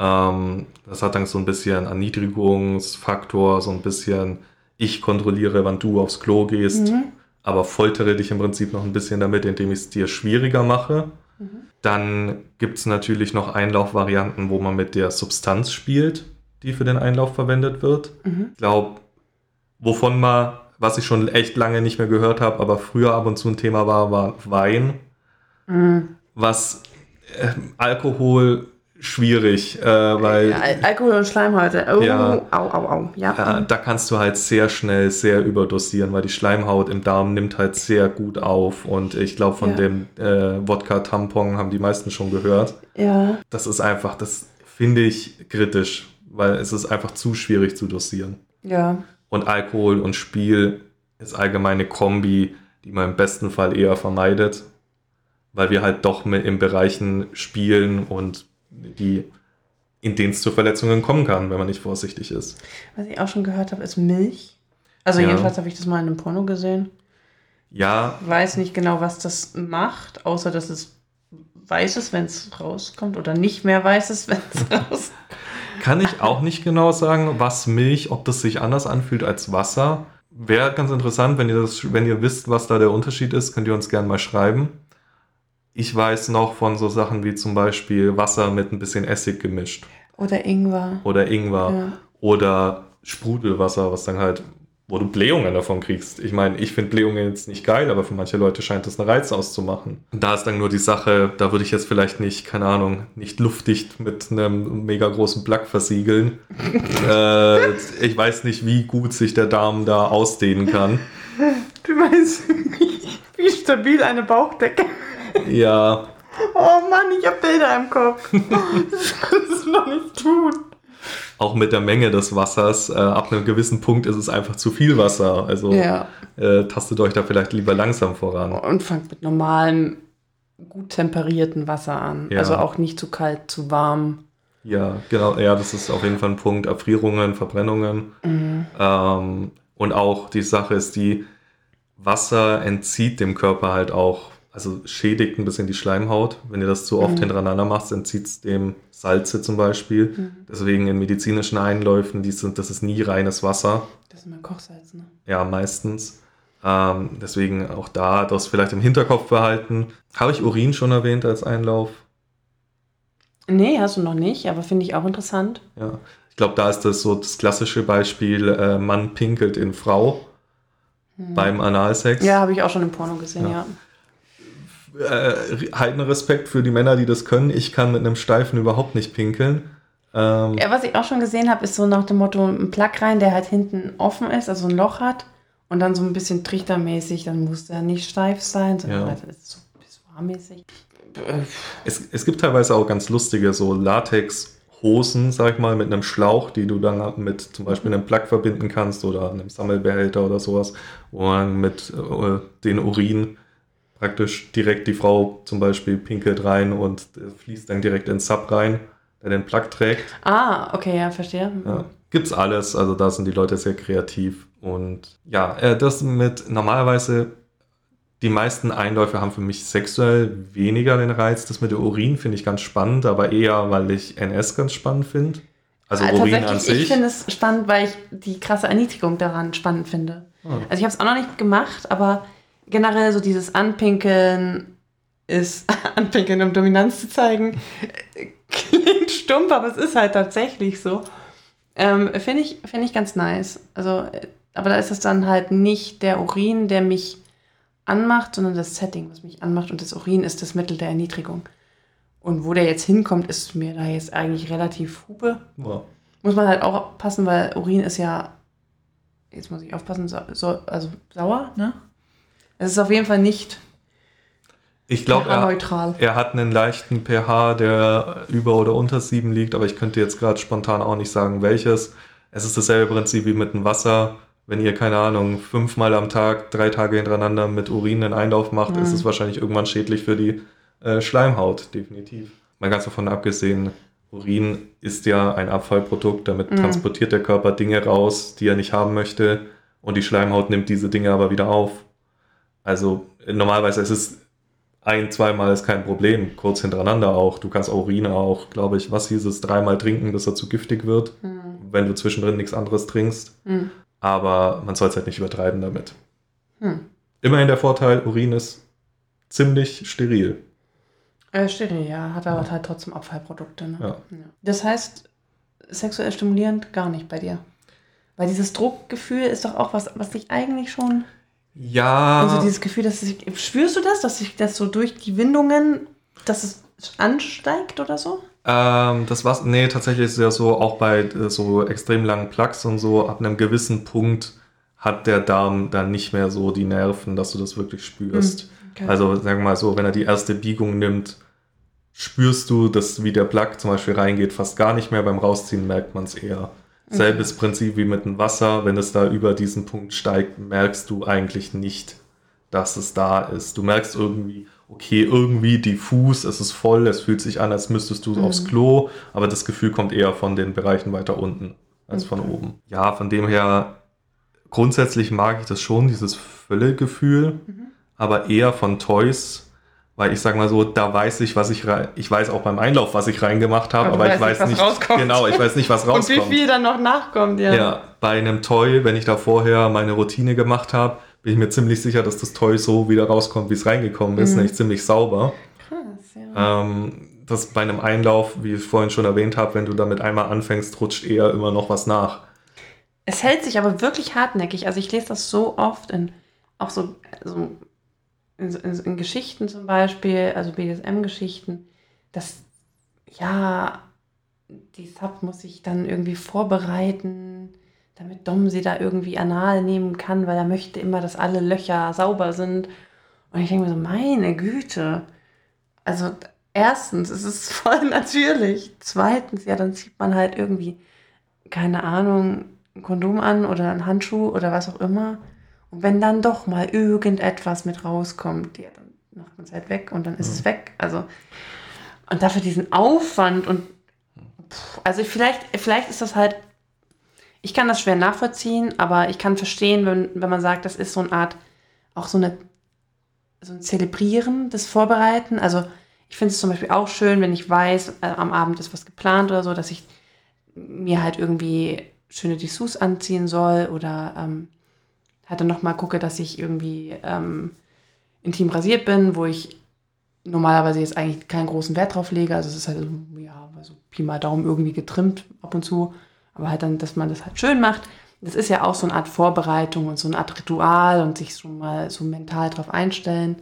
Ähm, das hat dann so ein bisschen Erniedrigungsfaktor, so ein bisschen, ich kontrolliere, wann du aufs Klo gehst, Mhm. aber foltere dich im Prinzip noch ein bisschen damit, indem ich es dir schwieriger mache. Mhm. Dann gibt es natürlich noch Einlaufvarianten, wo man mit der Substanz spielt, die für den Einlauf verwendet wird. Mhm. Ich glaube, wovon mal, was ich schon echt lange nicht mehr gehört habe, aber früher ab und zu ein Thema war, war Wein. Mhm. Was äh, Alkohol schwierig, äh, weil Ja, Al Alkohol und Schleimhäute. Oh, Ja. au, au, au. Ja. äh, da kannst du halt sehr schnell sehr überdosieren, weil die Schleimhaut im Darm nimmt halt sehr gut auf. Und ich glaube, von Ja. dem äh, Wodka-Tampon haben die meisten schon gehört. ja. Das ist einfach, das finde ich kritisch, weil es ist einfach zu schwierig zu dosieren. Ja. Und Alkohol und Spiel ist allgemeine Kombi, die man im besten Fall eher vermeidet, weil wir halt doch mit in Bereichen spielen und die, in denen es zu Verletzungen kommen kann, wenn man nicht vorsichtig ist. Was ich auch schon gehört habe, ist Milch. Also Ja. jedenfalls habe ich das mal in einem Porno gesehen. Ja, Weiß nicht genau, was das macht, außer dass es weiß ist, wenn es rauskommt oder nicht mehr weiß ist, [laughs] wenn es rauskommt. kann ich auch nicht genau sagen, was Milch, ob das sich anders anfühlt als Wasser. Wäre ganz interessant, wenn ihr das, wenn ihr wisst, was da der Unterschied ist, könnt ihr uns gerne mal schreiben. Ich weiß noch von so Sachen wie zum Beispiel Wasser mit ein bisschen Essig gemischt. Oder Ingwer. oder Ingwer Ja. oder Sprudelwasser, was dann halt, wo du Blähungen davon kriegst. Ich meine, ich finde Blähungen jetzt nicht geil, aber für manche Leute scheint das einen Reiz auszumachen. Und da ist dann nur die Sache, da würde ich jetzt vielleicht nicht, keine Ahnung, nicht luftdicht mit einem mega großen Plug versiegeln. [laughs] äh, ich weiß nicht, wie gut sich der Darm da ausdehnen kann. Du meinst, [laughs] wie stabil eine Bauchdecke. Ja, Oh Mann, ich habe Bilder im Kopf. [laughs] Das kannst du doch nicht tun. auch mit der Menge des Wassers, äh, ab einem gewissen Punkt ist es einfach zu viel Wasser. Also Ja. äh, tastet euch da vielleicht lieber langsam voran. Und fangt mit normalem, gut temperierten Wasser an. Ja. Also auch nicht zu kalt, zu warm. Ja, genau, ja, das ist auf jeden Fall ein Punkt. Erfrierungen, Verbrennungen. Ähm, und auch die Sache ist die, Wasser entzieht dem Körper halt auch, also schädigt ein bisschen die Schleimhaut. Wenn ihr das zu oft hintereinander macht, entzieht es dem Salze zum Beispiel. Deswegen in medizinischen Einläufen, die sind, das ist nie reines Wasser. Das ist immer Kochsalz, ne? Ja, meistens. Ähm, deswegen auch da das vielleicht im Hinterkopf behalten. Habe ich Urin schon erwähnt als Einlauf? Nee, hast du noch nicht, aber finde ich auch interessant. Ja, ich glaube, da ist das so das klassische Beispiel, äh, Mann pinkelt in Frau beim Analsex. Hm. Ja, habe ich auch schon im Porno gesehen, Ja. ja. Äh, halten Respekt für die Männer, die das können. Ich kann mit einem Steifen überhaupt nicht pinkeln. Ähm, Ja, was ich auch schon gesehen habe, ist so nach dem Motto ein Plug rein, der halt hinten offen ist, also ein Loch hat und dann so ein bisschen trichtermäßig, dann muss der nicht steif sein, sondern Ja. halt so pissoirmäßig. es, es gibt teilweise auch ganz lustige so Latex-Hosen, sag ich mal, mit einem Schlauch, die du dann mit zum Beispiel einem Plug verbinden kannst oder einem Sammelbehälter oder sowas, wo man mit äh, den Urin praktisch direkt die Frau zum Beispiel pinkelt rein und äh, fließt dann direkt ins Sub rein, der den Plug trägt. Ah, okay, ja, verstehe. Ja, gibt's alles, also da sind die Leute sehr kreativ. Und ja, äh, das mit normalerweise die meisten Einläufe haben für mich sexuell weniger den Reiz. Das mit der Urin finde ich ganz spannend, aber eher, weil ich NS ganz spannend finde. Also Äh, Urin an tatsächlich, Ich sich. finde es spannend, weil ich die krasse Erniedrigung daran spannend finde. Ah. Also ich habe es auch noch nicht gemacht, aber generell so dieses Anpinkeln ist, [laughs] Anpinkeln, um Dominanz zu zeigen, klingt stumpf, aber es ist halt tatsächlich so. Ähm, finde ich, finde ich ganz nice. Also, äh, aber da ist es dann halt nicht der Urin, der mich anmacht, sondern das Setting, was mich anmacht. Und das Urin ist das Mittel der Erniedrigung. Und wo der jetzt hinkommt, ist mir da jetzt eigentlich relativ hupe. Ja. Muss man halt auch aufpassen, weil Urin ist ja, jetzt muss ich aufpassen, so, so, also sauer, ne? Es ist auf jeden Fall nicht Ich glaube, er, er hat einen leichten pH, der über oder unter 7 liegt, aber ich könnte jetzt gerade spontan auch nicht sagen, welches. Es ist dasselbe Prinzip wie mit dem Wasser. Wenn ihr, keine Ahnung, fünfmal am Tag, drei Tage hintereinander mit Urin einen Einlauf macht, Mhm. ist es wahrscheinlich irgendwann schädlich für die äh, Schleimhaut, definitiv. Mal ganz davon abgesehen, Urin ist ja ein Abfallprodukt, damit Mhm. transportiert der Körper Dinge raus, die er nicht haben möchte und die Schleimhaut nimmt diese Dinge aber wieder auf. Also normalerweise ist es ein, zweimal ist kein Problem, kurz hintereinander auch. Du kannst Urin auch, glaube ich, was hieß es, dreimal trinken, bis er zu giftig wird, Hm. wenn du zwischendrin nichts anderes trinkst. Hm. Aber man soll es halt nicht übertreiben damit. Hm. Immerhin der Vorteil, Urin ist ziemlich steril. Äh, steril, ja, hat aber halt trotzdem Abfallprodukte. Ne? Ja. Das heißt, sexuell stimulierend gar nicht bei dir. Weil dieses Druckgefühl ist doch auch was, was dich eigentlich schon. Ja, Also dieses Gefühl, dass sich. Spürst du das, dass sich das so durch die Windungen, dass es ansteigt oder so? ähm, das war's. Nee, tatsächlich ist es ja so, auch bei äh, so extrem langen Plugs und so, ab einem gewissen Punkt hat der Darm dann nicht mehr so die Nerven, dass du das wirklich spürst. Okay. Also sagen wir mal so, wenn er die erste Biegung nimmt, spürst du, dass wie der Plug zum Beispiel reingeht, fast gar nicht mehr. Beim Rausziehen merkt man es eher. Selbes Prinzip wie mit dem Wasser. Wenn es da über diesen Punkt steigt, merkst du eigentlich nicht, dass es da ist. Du merkst irgendwie, okay, irgendwie diffus, es ist voll, es fühlt sich an, als müsstest du Mhm. aufs Klo, aber das Gefühl kommt eher von den Bereichen weiter unten als von Okay. oben. Ja, von dem her, grundsätzlich mag ich das schon, dieses Völlegefühl Mhm. aber eher von Toys, weil ich sag mal so, da weiß ich, was ich rein, ich weiß auch beim Einlauf, was ich reingemacht habe, Aber aber ich weiß nicht, nicht, was rauskommt. genau, ich weiß nicht, was [laughs] Und rauskommt. wie viel dann noch nachkommt, ja. Ja, bei einem Toy, wenn ich da vorher meine Routine gemacht habe, bin ich mir ziemlich sicher, dass das Toy so wieder rauskommt, wie es reingekommen ist, Mhm. nämlich ziemlich sauber. Krass, ja. Ähm, das bei einem Einlauf, wie ich vorhin schon erwähnt habe, wenn du damit einmal anfängst, rutscht eher immer noch was nach. Es hält sich aber wirklich hartnäckig. Also ich lese das so oft in auch so, so in, in, in Geschichten zum Beispiel, also BDSM-Geschichten, dass ja die Sub muss sich dann irgendwie vorbereiten, damit Dom sie da irgendwie anal nehmen kann, weil er möchte immer, dass alle Löcher sauber sind. Und ich denke mir so, meine Güte. Also erstens, es ist [laughs] voll natürlich. Zweitens, ja, dann zieht man halt irgendwie, keine Ahnung, ein Kondom an oder einen Handschuh oder was auch immer. Und wenn dann doch mal irgendetwas mit rauskommt, ja, dann macht man es halt weg und dann ist es weg. Also, und dafür diesen Aufwand und pff, also vielleicht, vielleicht ist das halt, ich kann das schwer nachvollziehen, aber ich kann verstehen, wenn, wenn man sagt, das ist so eine Art, auch so eine, so ein Zelebrieren des Vorbereiten. Also ich finde es zum Beispiel auch schön, wenn ich weiß, äh, am Abend ist was geplant oder so, dass ich mir halt irgendwie schöne Dessous anziehen soll oder ähm, halt dann nochmal gucke, dass ich irgendwie ähm, intim rasiert bin, wo ich normalerweise jetzt eigentlich keinen großen Wert drauf lege. Also es ist halt so, ja, so Pi mal Daumen irgendwie getrimmt ab und zu. Aber halt dann, dass man das halt schön macht. Das ist ja auch so eine Art Vorbereitung und so eine Art Ritual und sich schon mal so mental drauf einstellen.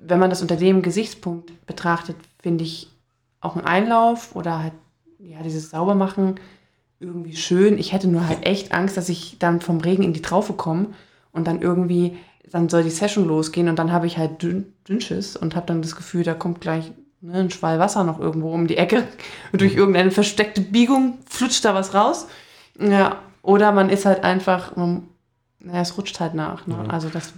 Wenn man das unter dem Gesichtspunkt betrachtet, finde ich auch ein Einlauf oder halt ja, dieses Saubermachen irgendwie schön. Ich hätte nur halt echt Angst, dass ich dann vom Regen in die Traufe komme und dann irgendwie, dann soll die Session losgehen und dann habe ich halt dünn, Dünnschiss und habe dann das Gefühl, da kommt gleich ne, ein Schwall Wasser noch irgendwo um die Ecke und [laughs] durch irgendeine versteckte Biegung flutscht da was raus. Ja, oder man ist halt einfach, man, naja, es rutscht halt nach. Ne? Mhm. Also das,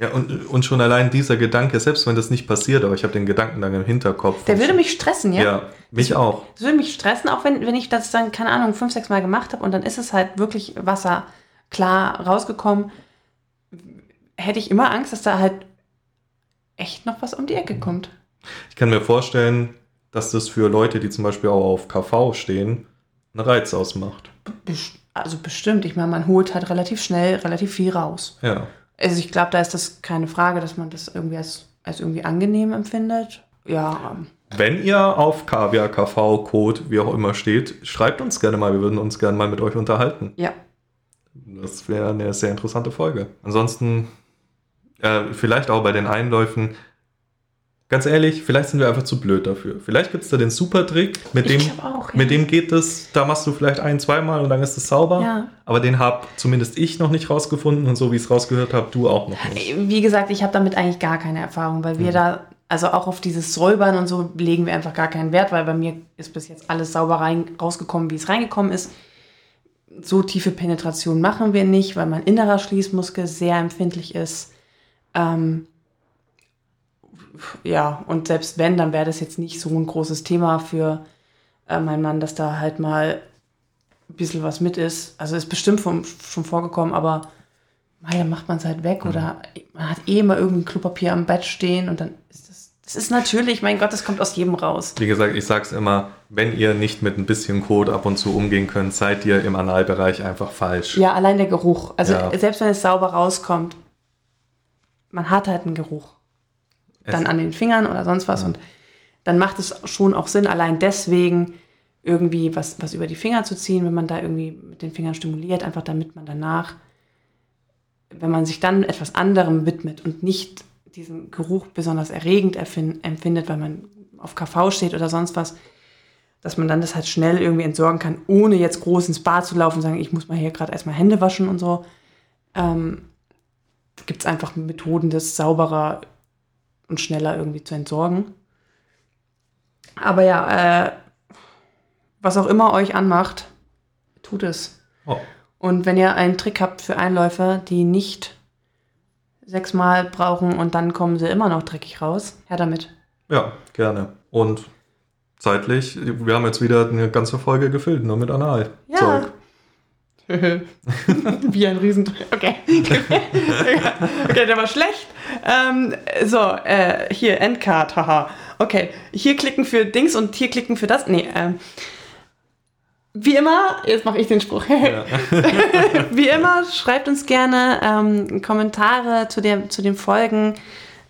Ja, und, und schon allein dieser Gedanke, selbst wenn das nicht passiert, aber ich habe den Gedanken dann im Hinterkopf. der würde mich stressen, ja. Ja, mich auch. Das würde mich stressen, auch wenn, wenn ich das dann, keine Ahnung, fünf, sechs Mal gemacht habe und dann ist es halt wirklich Wasser klar rausgekommen. hätte ich immer Angst, dass da halt echt noch was um die Ecke kommt. Ich kann mir vorstellen, dass das für Leute, die zum Beispiel auch auf KV stehen, einen Reiz ausmacht. Also bestimmt. Ich meine, man holt halt relativ schnell relativ viel raus. Ja. Also ich glaube, da ist das keine Frage, dass man das irgendwie als, als irgendwie angenehm empfindet. Ja. ähm, Wenn ihr auf Kaviar, KV, Code, wie auch immer steht, schreibt uns gerne mal. Wir würden uns gerne mal mit euch unterhalten. Ja. Das wäre eine sehr interessante Folge. Ansonsten, äh, vielleicht auch bei den Einläufen, ganz ehrlich, vielleicht sind wir einfach zu blöd dafür. Vielleicht gibt es da den Super-Trick, mit dem, auch. Ja. mit dem geht es, da machst du vielleicht ein, zweimal und dann ist es sauber. Ja. Aber den habe zumindest ich noch nicht rausgefunden und so wie ich es rausgehört habe, du auch noch nicht. Wie gesagt, ich habe damit eigentlich gar keine Erfahrung, weil wir da, also auch auf dieses Säubern und so legen wir einfach gar keinen Wert, weil bei mir ist bis jetzt alles sauber rein, rausgekommen, wie es reingekommen ist. So tiefe Penetration machen wir nicht, weil mein innerer Schließmuskel sehr empfindlich ist. Ähm, ja, und selbst wenn, dann wäre das jetzt nicht so ein großes Thema für äh, meinen Mann, dass da halt mal ein bisschen was mit ist. Also ist bestimmt vom, schon vorgekommen, aber mei, dann macht man es halt weg oder man hat eh immer irgendein Klopapier am Bett stehen und dann ist das, das ist natürlich, mein Gott, das kommt aus jedem raus. Wie gesagt, ich sag's immer, wenn ihr nicht mit ein bisschen Code ab und zu umgehen könnt, seid ihr im Analbereich einfach falsch. Ja, allein der Geruch. Also Ja. selbst wenn es sauber rauskommt, man hat halt einen Geruch. Dann an den Fingern oder sonst was. Und dann macht es schon auch Sinn, allein deswegen irgendwie was, was über die Finger zu ziehen, wenn man da irgendwie mit den Fingern stimuliert, einfach damit man danach, wenn man sich dann etwas anderem widmet und nicht diesen Geruch besonders erregend empfindet, weil man auf KV steht oder sonst was, dass man dann das halt schnell irgendwie entsorgen kann, ohne jetzt groß ins Bad zu laufen und sagen, ich muss mal hier gerade erstmal Hände waschen und so. Ähm, Gibt es einfach Methoden, das sauberer und schneller irgendwie zu entsorgen. Aber ja, äh, was auch immer euch anmacht, tut es. Oh. Und wenn ihr einen Trick habt für Einläufer, die nicht sechsmal brauchen und dann kommen sie immer noch dreckig raus, her damit. Ja, gerne. Und zeitlich, wir haben jetzt wieder eine ganze Folge gefüllt, nur mit Anal. Ja. Zeug. [laughs] Wie ein Riesen. Okay. [laughs] okay, der war schlecht. Ähm, so, äh, hier, Endcard, haha. Okay, hier klicken für Dings und hier klicken für das. Nee, ähm. Wie immer, jetzt mache ich den Spruch. [laughs] Wie immer, schreibt uns gerne ähm, Kommentare zu, der, zu den Folgen.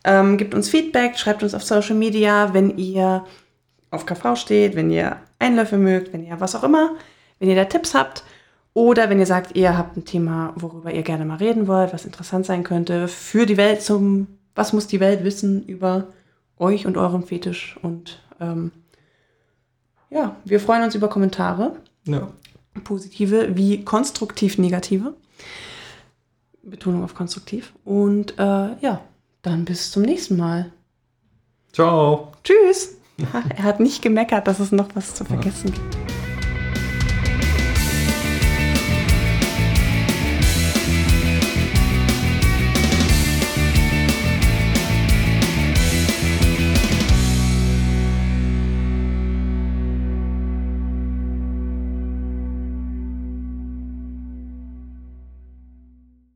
Ähm, gebt uns Feedback, schreibt uns auf Social Media, wenn ihr auf KV steht, wenn ihr Einläufe mögt, wenn ihr was auch immer, wenn ihr da Tipps habt. Oder wenn ihr sagt, ihr habt ein Thema, worüber ihr gerne mal reden wollt, was interessant sein könnte für die Welt zum, was muss die Welt wissen über euch und euren Fetisch. Und ähm, ja, wir freuen uns über Kommentare ja. positive wie konstruktiv negative. Betonung auf konstruktiv. Und äh, ja, dann bis zum nächsten Mal. Ciao. Tschüss. [laughs] er hat nicht gemeckert, dass es noch was zu vergessen gibt.